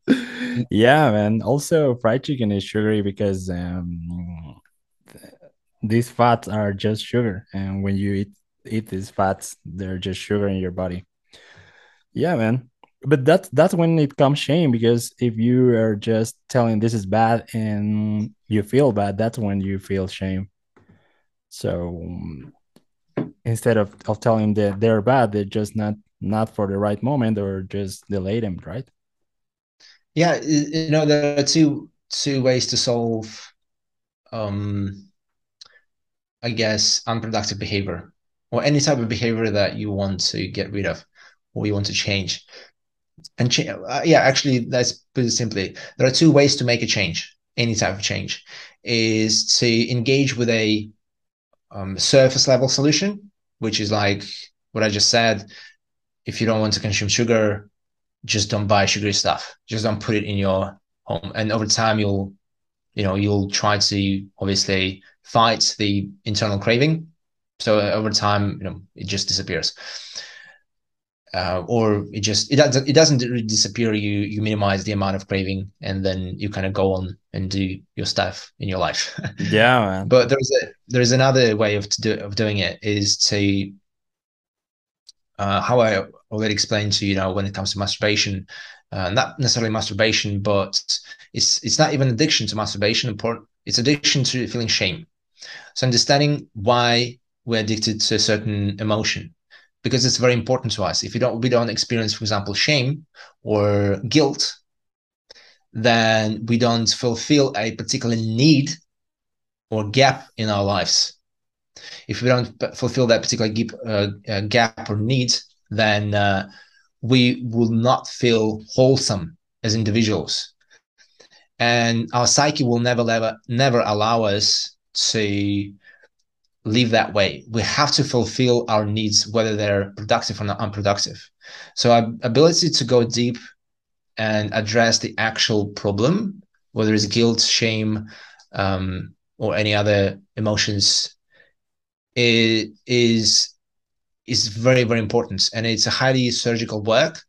yeah man also fried chicken is sugary because um these fats are just sugar and when you eat eat these fats they're just sugar in your body. Yeah man. But that's that's when it comes shame because if you are just telling this is bad and you feel bad that's when you feel shame. So instead of, of telling that they're bad they're just not not for the right moment or just delay them right? Yeah, you know, there are two two ways to solve um I guess unproductive behavior or any type of behavior that you want to get rid of or you want to change. And ch- uh, yeah, actually, let's put it simply. There are two ways to make a change, any type of change, is to engage with a um, surface level solution, which is like what I just said. If you don't want to consume sugar, just don't buy sugary stuff. Just don't put it in your home. And over time, you'll, you know, you'll try to obviously fight the internal craving So uh, over time, you know, it just disappears. Uh, or it just it doesn't it doesn't really disappear. You you minimize the amount of craving, and then you kind of go on and do your stuff in your life. yeah, man. But there's a there's another way of to do of doing it is to uh, how I already explained to you know when it comes to masturbation, uh, not necessarily masturbation, but it's it's not even addiction to masturbation. Important, it's addiction to feeling shame. So understanding why we're addicted to a certain emotion, because it's very important to us. If we don't we don't experience, for example, shame or guilt, then we don't fulfill a particular need or gap in our lives. If we don't fulfill that particular gap, uh, uh, gap or need, then uh, we will not feel wholesome as individuals and our psyche will never never never allow us to live that way. We have to fulfill our needs whether they're productive or not unproductive. So our ability to go deep and address the actual problem whether it's guilt shame um, or any other emotions is, is is very very important. And it's a highly surgical work.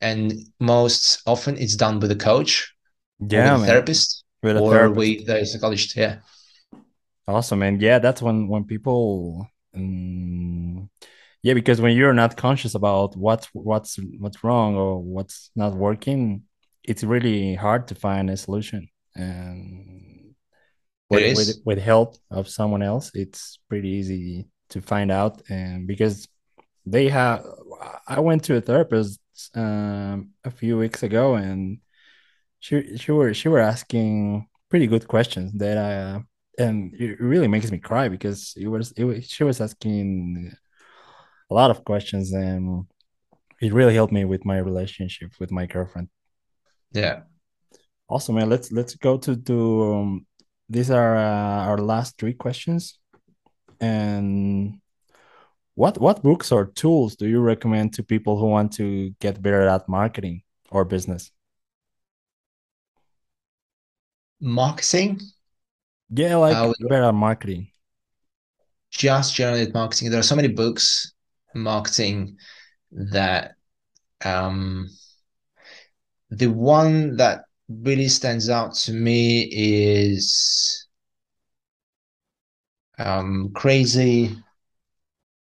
And most often it's done with a coach yeah with a therapist with a or therapist. with a psychologist. Yeah awesome and yeah that's when when people um, yeah because when you're not conscious about what's what's what's wrong or what's not working it's really hard to find a solution. And with, with, with help of someone else it's pretty easy to find out. And because they have i went to a therapist um, a few weeks ago and she she were she were asking pretty good questions that i uh, and it really makes me cry because it was it was, she was asking a lot of questions and it really helped me with my relationship with my girlfriend yeah awesome man let's let's go to to um, these are uh, our last three questions and what what books or tools do you recommend to people who want to get better at marketing or business? Marketing? Yeah, like uh, better marketing. Just generally marketing. There are so many books marketing that um the one that really stands out to me is um crazy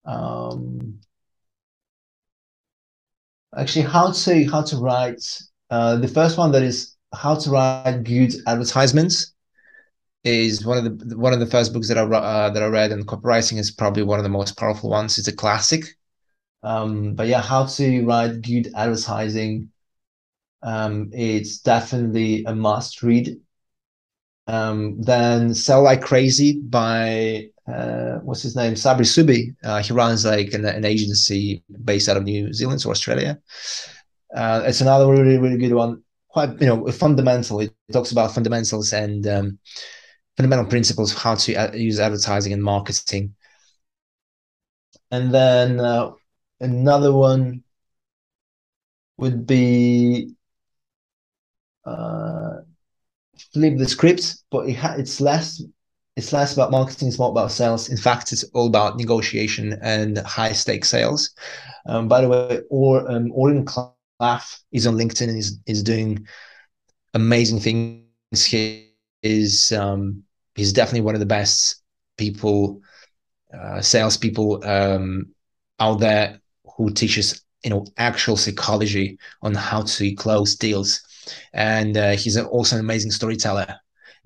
um, actually how to how to write uh, the first one that is how to write good advertisements is one of the one of the first books that I uh, that I read, and copywriting is probably one of the most powerful ones. It's a classic. Um, but yeah, how to write good advertising. Um, it's definitely a must read. Um, then Sell Like Crazy by uh, what's his name? Sabri Suby. Uh, he runs like an, an, agency based out of New Zealand or Australia. Uh, it's another really, really good one. Quite, you know, fundamental. It talks about fundamentals and um, fundamental principles of how to uh, use advertising and marketing. And then uh, another one would be uh, flip the script, but it ha- it's less it's less about marketing, it's more about sales. In fact, it's all about negotiation and high stakes sales. Um, by the way, or um, Oren Klaff is on LinkedIn and is is doing amazing things. He is um, he's definitely one of the best people, uh, salespeople um, out there who teaches you know actual psychology on how to close deals, and uh, he's also an amazing storyteller.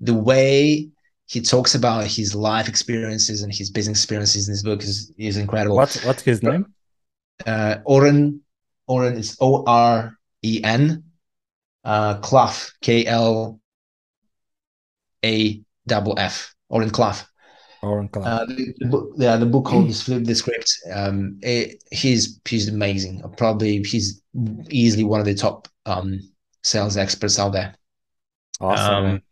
The way he talks about his life experiences and his business experiences in his book is, is incredible. What's what's his name? Uh, Oren Oren is O R E N. Uh, Klaff K L A double F. Oren Klaff. Oren Klaff. Uh, the, the, book, yeah, the book called Flip the Script. Um, it, he's he's amazing. Probably he's easily one of the top um sales experts out there. Awesome. Um,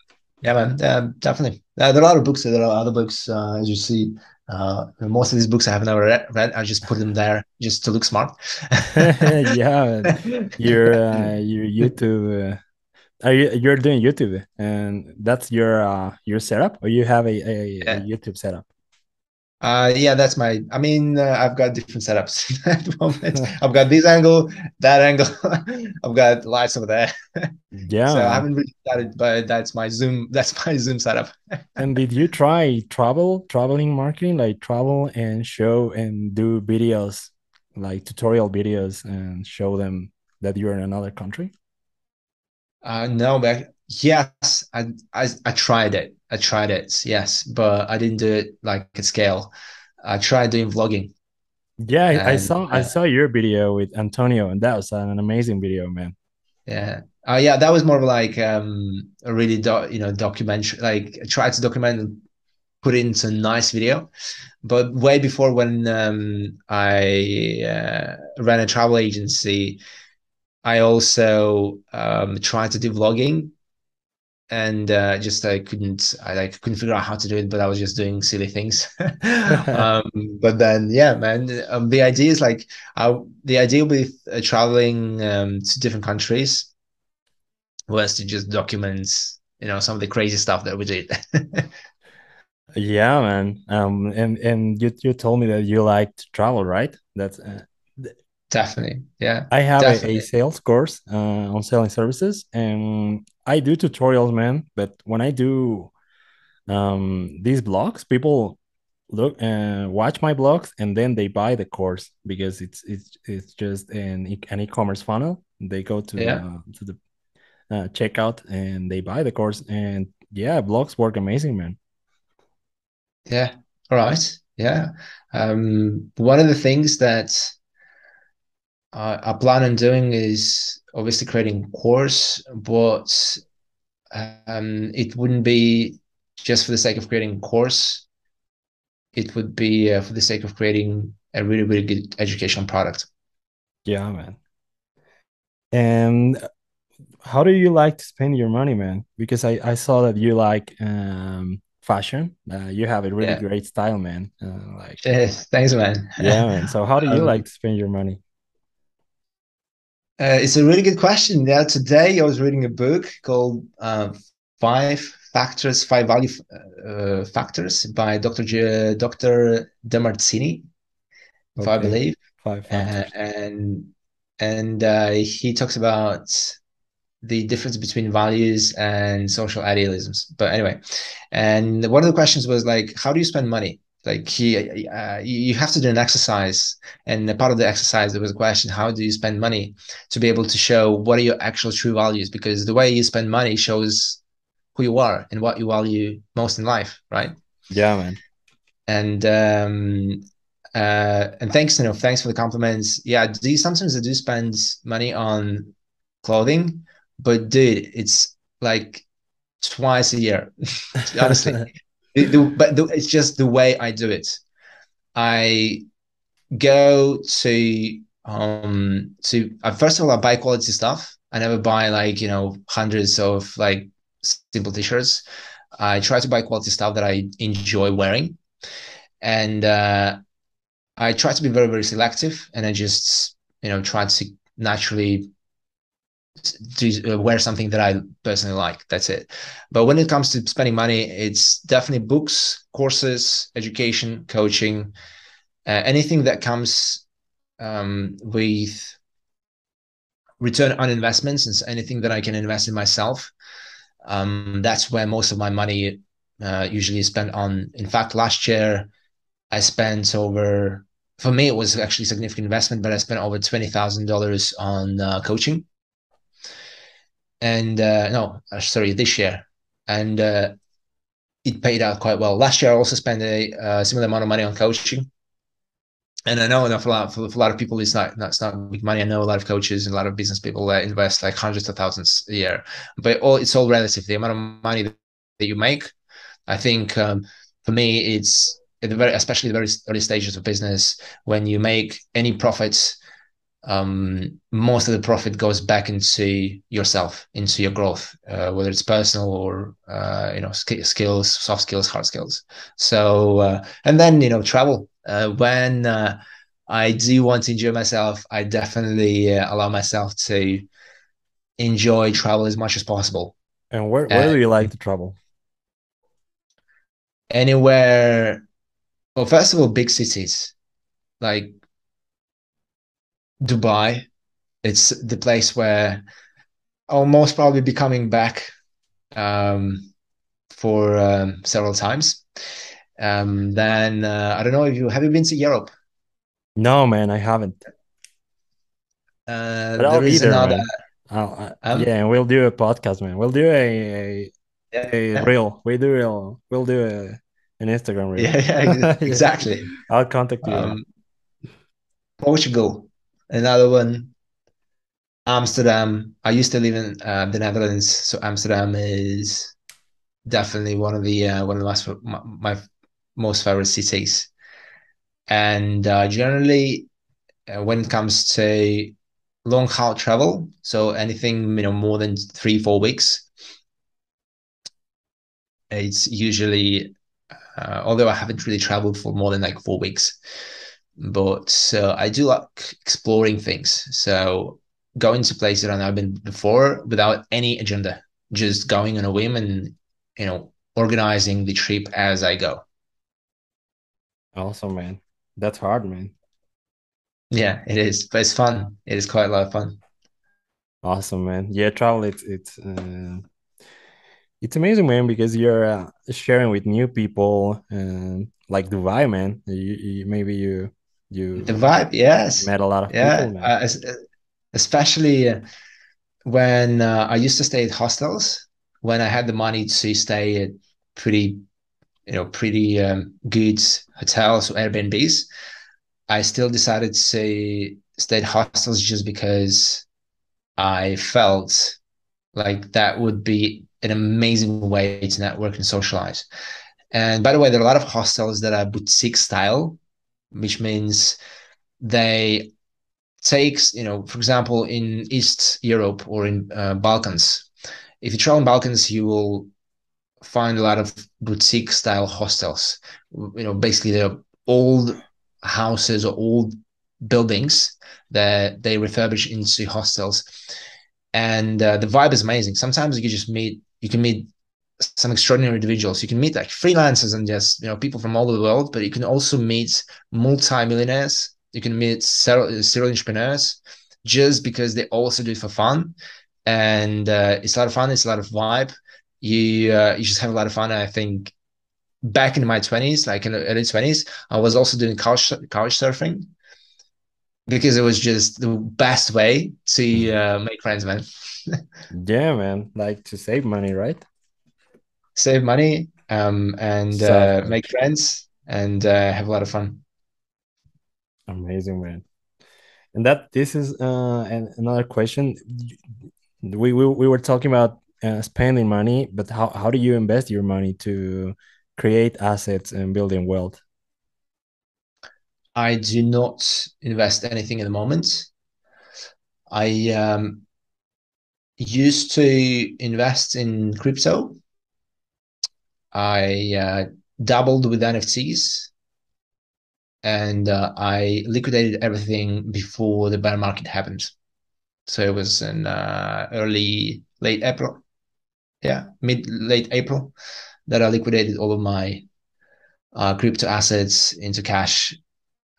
yeah, man, uh, definitely. Uh, there are a lot of books. There are other books, uh, as you see. Uh, most of these books I have never read, read. I just put them there just to look smart. yeah, your uh, your YouTube. Are you you're doing YouTube, and that's your uh, your setup, or you have a, a, yeah. a YouTube setup? Uh, yeah, that's my. I mean, uh, I've got different setups at the moment. I've got this angle, that angle. I've got lights over there. Yeah. so I haven't really started, but that's my Zoom. That's my Zoom setup. And did you try travel, traveling marketing, like travel and show and do videos, like tutorial videos, and show them that you're in another country? Uh, no, but yes, I, I I tried it. I tried it. Yes, but I didn't do it like at scale. I tried doing vlogging, Yeah, I I and saw I uh, saw your video with Antonio, and that was an amazing video, man. yeah, uh, yeah, that was more of like um a really do, you know documentary. Like I tried to document and put it into a nice video. But way before when um, I uh, ran a travel agency, I also um, tried to do vlogging and uh, just I couldn't I like couldn't figure out how to do it, but I was just doing silly things. um, but then yeah, man, um, the idea is like I, the idea with uh, traveling um, to different countries was to just document you know some of the crazy stuff that we did. Yeah, man. Um, and and you you told me that you like to travel, right? That's uh, definitely, yeah, I have a, a sales course uh, on selling services, and I do tutorials, man. But when I do um these blogs, people look uh, watch my blogs and then they buy the course because it's it's it's just an e- an e-commerce funnel. They go to yeah. the to the uh, checkout and they buy the course, and yeah, blogs work amazing, man. Yeah. All right. Yeah. Um, one of the things that I, I plan on doing is obviously creating a course, but um, it wouldn't be just for the sake of creating a course. It would be uh, for the sake of creating a really, really good educational product. Yeah, man. And how do you like to spend your money, man? Because I, I saw that you like um fashion. Uh, you have a really Yeah. great style, man. Uh, like Yes, thanks, man. yeah, man. So how do you um, like to spend your money? Uh, it's a really good question. Yeah, today I was reading a book called uh, Five Factors, Five Value uh, Factors by Dr. J- Dr. Demartini, if I believe, five uh, factors. and and uh, he talks about the difference between values and social idealisms. But anyway, and one of the questions was like, how do you spend money? Like he, uh, you have to do an exercise, and a part of the exercise there was a question: How do you spend money to be able to show what are your actual true values? Because the way you spend money shows who you are and what you value most in life, right? Yeah, man. And um, uh, and thanks, you know, thanks for the compliments. Yeah, do you, sometimes I do spend money on clothing, but dude, it's like twice a year. Honestly, the, the, but the, it's just the way I do it. I go to um to uh, first of all, I buy quality stuff. I never buy like you know hundreds of like simple t-shirts. I try to buy quality stuff that I enjoy wearing, and uh, I try to be very very selective, and I just you know try to naturally to uh, wear something that I personally like. That's it. But when it comes to spending money, it's definitely books, courses, education, coaching, uh, anything that comes um, with return on investments and anything that I can invest in myself. Um, that's where most of my money uh, usually is spent on. In fact, last year I spent over. For me, it was actually significant investment, but I spent over twenty thousand dollars on uh, coaching and uh, no, uh, sorry, this year, and uh, it paid out quite well. Last year, I also spent a, a similar amount of money on coaching, and I know for a lot, for, for a lot of people, it's not, it's not big money. I know a lot of coaches and a lot of business people that invest like hundreds of thousands a year, but all it's all relative. The amount of money that, that you make, I think, um, for me, it's at the very, especially the very early stages of business when you make any profits um, most of the profit goes back into yourself, into your growth, uh, whether it's personal or uh, you know sk- skills, soft skills, hard skills. So uh, and then you know travel. Uh, when uh, I do want to enjoy myself, I definitely uh, allow myself to enjoy travel as much as possible. And where where do you like to travel? anywhere Well, first of all, big cities like Dubai. It's the place where I'll most probably be coming back um, for um, several times. Um, then uh, I don't know if you have you been to Europe. No, man, I haven't. Uh, But I'll be there, another. I'll, I, yeah, and we'll do a podcast, man. We'll do a a, a yeah, reel. We do real. We'll do a an Instagram reel. yeah, yeah, exactly. I'll contact you. Um, Portugal, another one. Amsterdam. I used to live in uh, the Netherlands, so Amsterdam is definitely one of the uh, one of the most my, my most favorite cities. And uh, generally, uh, when it comes to long haul travel, so anything you know more than three four weeks, it's usually uh, although I haven't really traveled for more than like four weeks, but uh, I do like exploring things. So going to places that I've never been before without any agenda, just going on a whim and you know organizing the trip as I go. Awesome, man. That's hard, man. Yeah, it is, but it's fun. It is quite a lot of fun. Awesome, man. Yeah, travel. It's it's uh, it's amazing, man, because you're uh, sharing with new people, and like Dubai, man. You, you maybe you you The vibe, yes, met a lot of yeah, people, man. uh, especially uh, when uh, I used to stay at hostels when I had the money to stay at pretty, you know, pretty um, good hotels or Airbnbs. I still decided to stay at hostels just because I felt like that would be an amazing way to network and socialize. And by the way, there are a lot of hostels that are boutique style, which means they takes, you know, for example, in East Europe or in uh, Balkans, if you travel in Balkans, you will find a lot of boutique style hostels. You know, basically they're old houses or old buildings that they refurbish into hostels, and uh, the vibe is amazing. Sometimes you just meet, you can meet some extraordinary individuals. You can meet like freelancers and just you know people from all over the world, but you can also meet multi-millionaires. You can meet serial, serial entrepreneurs just because they also do it for fun, and uh, it's a lot of fun. It's a lot of vibe. You uh, you just have a lot of fun. I think back in my twenties, like in the early twenties, I was also doing couch couch surfing because it was just the best way to uh, make friends, man. Yeah, man. Like to save money, right? Save money um, and uh, make friends and uh, have a lot of fun. Amazing, man. And that this is uh an, another question. We, we we were talking about uh, spending money, but how how do you invest your money to create assets and building wealth? I do not invest anything at the moment. I um, used to invest in crypto. I uh, dabbled with NFTs and uh, I liquidated everything before the bear market happened. So it was in uh, early, late April. Yeah, mid, late April that I liquidated all of my uh, crypto assets into cash.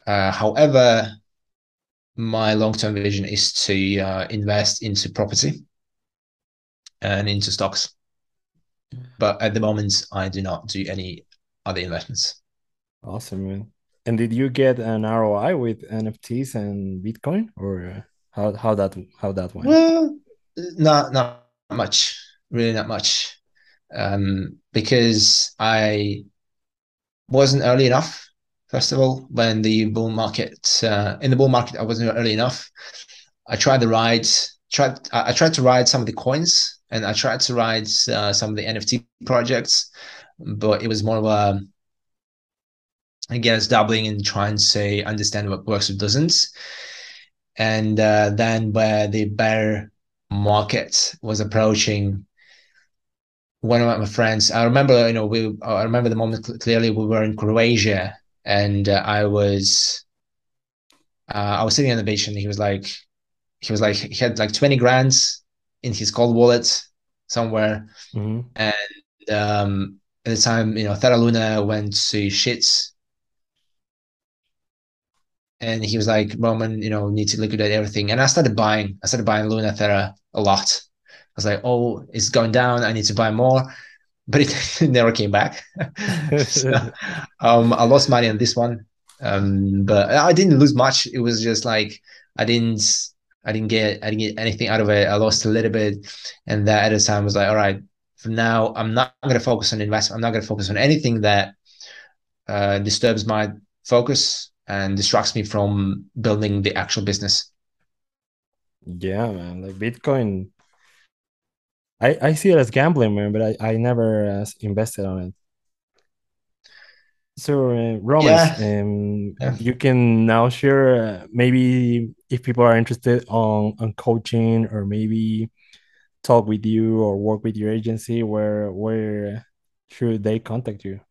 Uh, however, my long-term vision is to uh, invest into property and into stocks. But at the moment, I do not do any other investments. Awesome, man. And did you get an ROI with NFTs and Bitcoin, or uh, how how that how that went? Well, not not much, really not much, um, because I wasn't early enough. First of all, when the bull market uh, in the bull market, I wasn't early enough. I tried to ride. Tried I I tried to ride some of the coins, and I tried to write uh, some of the NFT projects, but it was more of a I guess dabbling and trying to say understand what works or doesn't. And uh, then where the bear market was approaching, one of my friends, I remember, you know, we, I remember the moment clearly. We were in Croatia, and uh, I was, uh, I was sitting on the beach, and he was like, he was like, he had like twenty grand in his cold wallet somewhere, hmm and um, at the time, you know, Terra Luna went to shits and he was like, Roman, you know, need to liquidate everything. And I started buying. I started buying Luna Terra a lot. I was like, oh, it's going down. I need to buy more. But it never came back. so, um, I lost money on this one. Um, but I didn't lose much. It was just like I didn't I didn't get I didn't get anything out of it. I lost a little bit. And that at the time was like, all right, for now, I'm not gonna focus on investment. I'm not gonna focus on anything that uh, disturbs my focus and distracts me from building the actual business. Yeah, man. Like Bitcoin, I I see it as gambling, man, but I I never uh, invested on it. So, uh, Romans, yeah. Um, yeah. you can now share uh, maybe if people are interested on on coaching or maybe talk with you or work with your agency, where where should they contact you?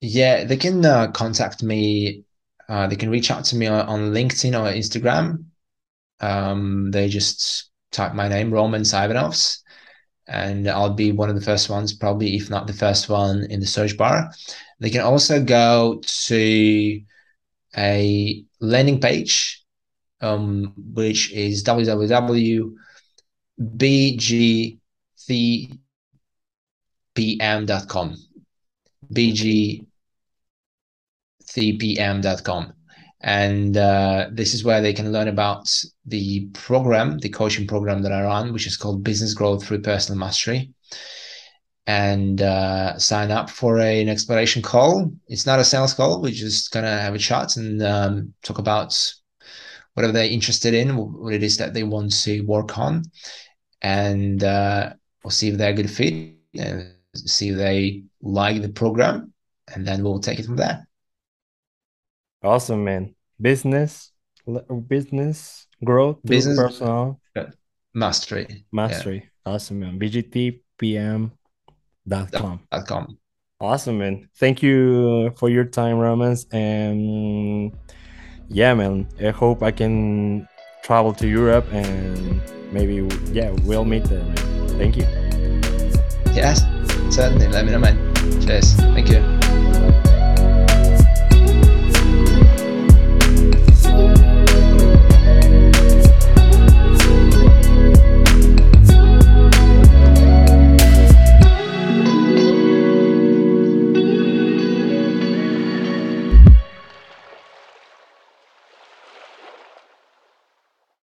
Yeah, they can uh, contact me. Uh, they can reach out to me on, LinkedIn or Instagram. Um, they just type my name, Roman Ivanovs, and I'll be one of the first ones, probably if not the first one in the search bar. They can also go to a landing page, um, which is www.bgtpm.com. BG thepm.com. And uh, this is where they can learn about the program, the coaching program that I run, which is called Business Growth Through Personal Mastery. And uh, sign up for a, an exploration call. It's not a sales call. We're just going to have a chat and um, talk about whatever they're interested in, what it is that they want to work on. And uh, we'll see if they're a good fit and see if they like the program. And then we'll take it from there. Awesome, man. Business, business growth, business personal mastery. Mastery. Yeah. Awesome, man. BGTPM.com. Dot com. Dot com. Awesome, man. Thank you for your time, Romans. And yeah, man, I hope I can travel to Europe and maybe, yeah, we'll meet there, man. Thank you. Yes, certainly. Let me know, man. Cheers. Thank you.